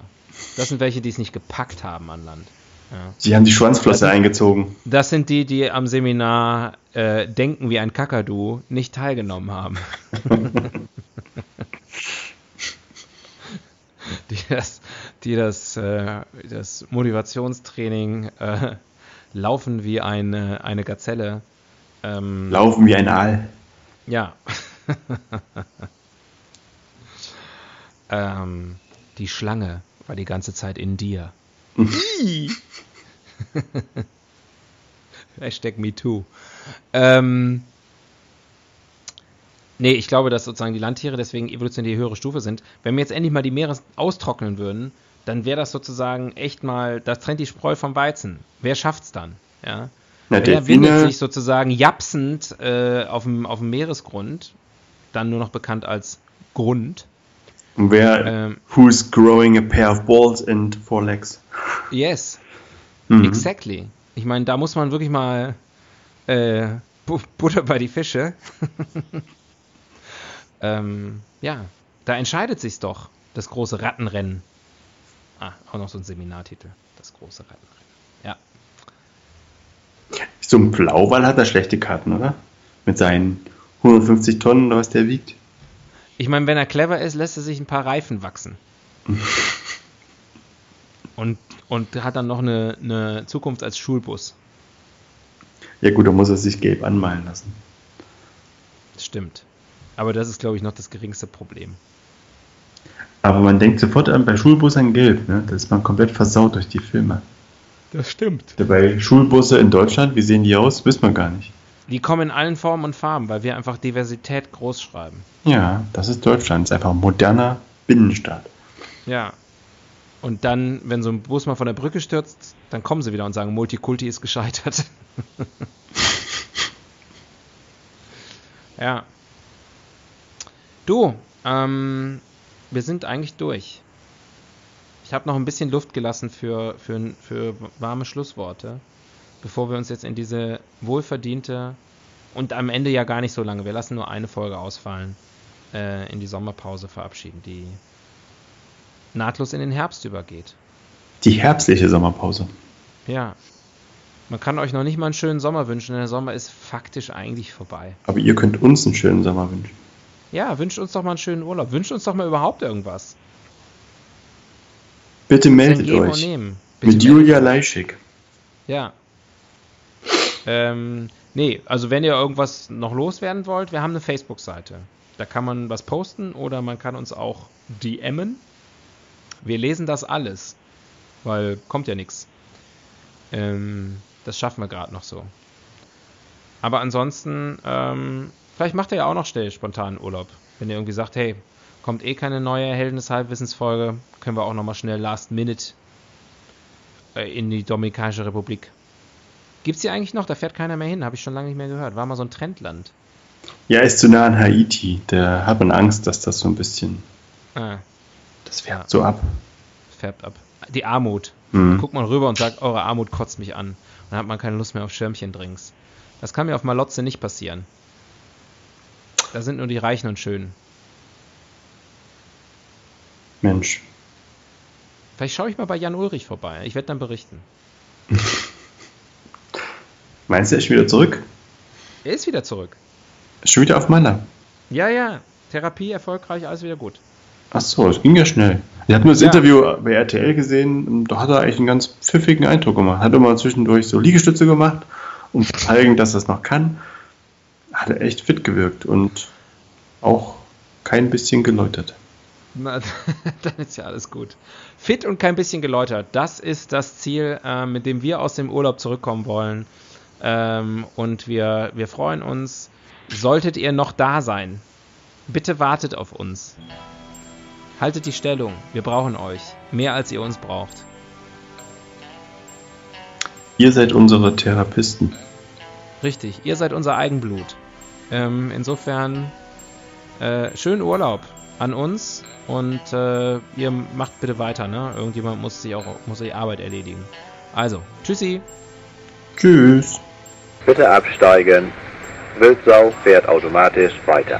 Das sind welche, die es nicht gepackt haben an Land. Ja. Sie haben die Schwanzflosse eingezogen. Das sind die, die am Seminar äh, Denken wie ein Kakadu nicht teilgenommen haben. [laughs] die das, die das, äh, das Motivationstraining äh, Laufen wie eine, eine Gazelle. Ähm, Laufen wie ein Aal. ja. [laughs] ähm, die Schlange war die ganze Zeit in dir. [laughs] Hashtag MeToo. Ähm, nee, ich glaube, dass sozusagen die Landtiere deswegen evolutionär die höhere Stufe sind. Wenn wir jetzt endlich mal die Meere austrocknen würden, dann wäre das sozusagen echt mal, das trennt die Spreu vom Weizen. Wer schafft's dann? Ja. Na, Wer windet Delfine, sich sozusagen japsend äh, auf, dem, auf dem Meeresgrund, dann nur noch bekannt als Grund. Und wer, Ähm, who's growing a pair of balls and four legs? yes, Mhm. exactly. Ich meine, da muss man wirklich mal äh, Bu- Butter bei die Fische. [laughs] ähm, ja, da entscheidet sich's doch, das große Rattenrennen. Ah, auch noch so ein Seminartitel, das große Rattenrennen. Ja, So ein Blauwal hat da schlechte Karten, oder? Mit seinen 150 Tonnen, oder was der wiegt. Ich meine, wenn er clever ist, lässt er sich ein paar Reifen wachsen. [laughs] und, und hat dann noch eine, eine Zukunft als Schulbus. Ja gut, da muss er sich gelb anmalen lassen. Das stimmt. Aber das ist, glaube ich, noch das geringste Problem. Aber man denkt sofort an bei Schulbus an gelb, ne? Da ist man komplett versaut durch die Filme. Das stimmt. Dabei Schulbusse in Deutschland, wie sehen die aus? Wissen wir gar nicht. Die kommen in allen Formen und Farben, weil wir einfach Diversität groß schreiben. Ja, das ist Deutschland. Das ist einfach ein moderner Binnenstaat. Ja. Und dann, wenn so ein Bus mal von der Brücke stürzt, dann kommen sie wieder und sagen, Multikulti ist gescheitert. [laughs] ja. Du, ähm, wir sind eigentlich durch. Ich habe noch ein bisschen Luft gelassen für, für, für warme Schlussworte, bevor wir uns jetzt in diese wohlverdiente und am Ende ja gar nicht so lange, wir lassen nur eine Folge ausfallen, äh, in die Sommerpause verabschieden, die nahtlos in den Herbst übergeht. Die herbstliche Sommerpause. Ja. Man kann euch noch nicht mal einen schönen Sommer wünschen, denn der Sommer ist faktisch eigentlich vorbei. Aber ihr könnt uns einen schönen Sommer wünschen. Ja, wünscht uns doch mal einen schönen Urlaub. Wünscht uns doch mal überhaupt irgendwas. Bitte meldet euch. Mit Julia. Leischig. Ja. Ähm, nee, also wenn ihr irgendwas noch loswerden wollt, wir haben eine Facebook-Seite. Da kann man was posten oder man kann uns auch DMen. Wir lesen das alles, weil kommt ja nichts. Ähm, das schaffen wir gerade noch so. Aber ansonsten, ähm, vielleicht macht er ja auch noch schnell spontan Urlaub. Wenn ihr irgendwie sagt, hey, kommt eh keine neue Helden des Halbwissensfolge, können wir auch nochmal schnell Last Minute äh, in die Dominikanische Republik. Gibt's die eigentlich noch? Da fährt keiner mehr hin, habe ich schon lange nicht mehr gehört. War mal so ein Trendland. Ja, ist zu nah an Haiti. Da hat man Angst, dass das so ein bisschen. Ah, Das färbt so ab. färbt ab. Die Armut. Mhm. Dann guckt man rüber und sagt, eure Armut kotzt mich an. Dann hat man keine Lust mehr auf Schirmchendrinks. Das kann mir auf Malotze nicht passieren. Da sind nur die Reichen und Schönen. Mensch. Vielleicht schaue ich mal bei Jan Ulrich vorbei. Ich werde dann berichten. [laughs] Meinst du, er ist wieder zurück? Er ist wieder zurück. Ist schon wieder auf Maler. Ja, ja. Therapie erfolgreich, alles wieder gut. Ach so, das ging ja schnell. Ich habe nur das Ja. Interview bei RTL gesehen, und da hat er eigentlich einen ganz pfiffigen Eindruck gemacht. Hat immer zwischendurch so Liegestütze gemacht, um zu zeigen, dass er es noch kann. Hat er echt fit gewirkt und auch kein bisschen geläutert. Na, [laughs] dann ist ja alles gut. Fit und kein bisschen geläutert. Das ist das Ziel, äh, mit dem wir aus dem Urlaub zurückkommen wollen. Ähm, und wir, wir freuen uns. Solltet ihr noch da sein, bitte wartet auf uns. Haltet die Stellung. Wir brauchen euch. Mehr als ihr uns braucht. Ihr seid unsere Therapisten. Richtig. Ihr seid unser Eigenblut. Ähm, insofern, äh, schönen Urlaub an uns und äh, ihr macht bitte weiter, ne? Irgendjemand muss sich auch muss die Arbeit erledigen. Also, tschüssi. Tschüss. Bitte absteigen. Wildsau fährt automatisch weiter.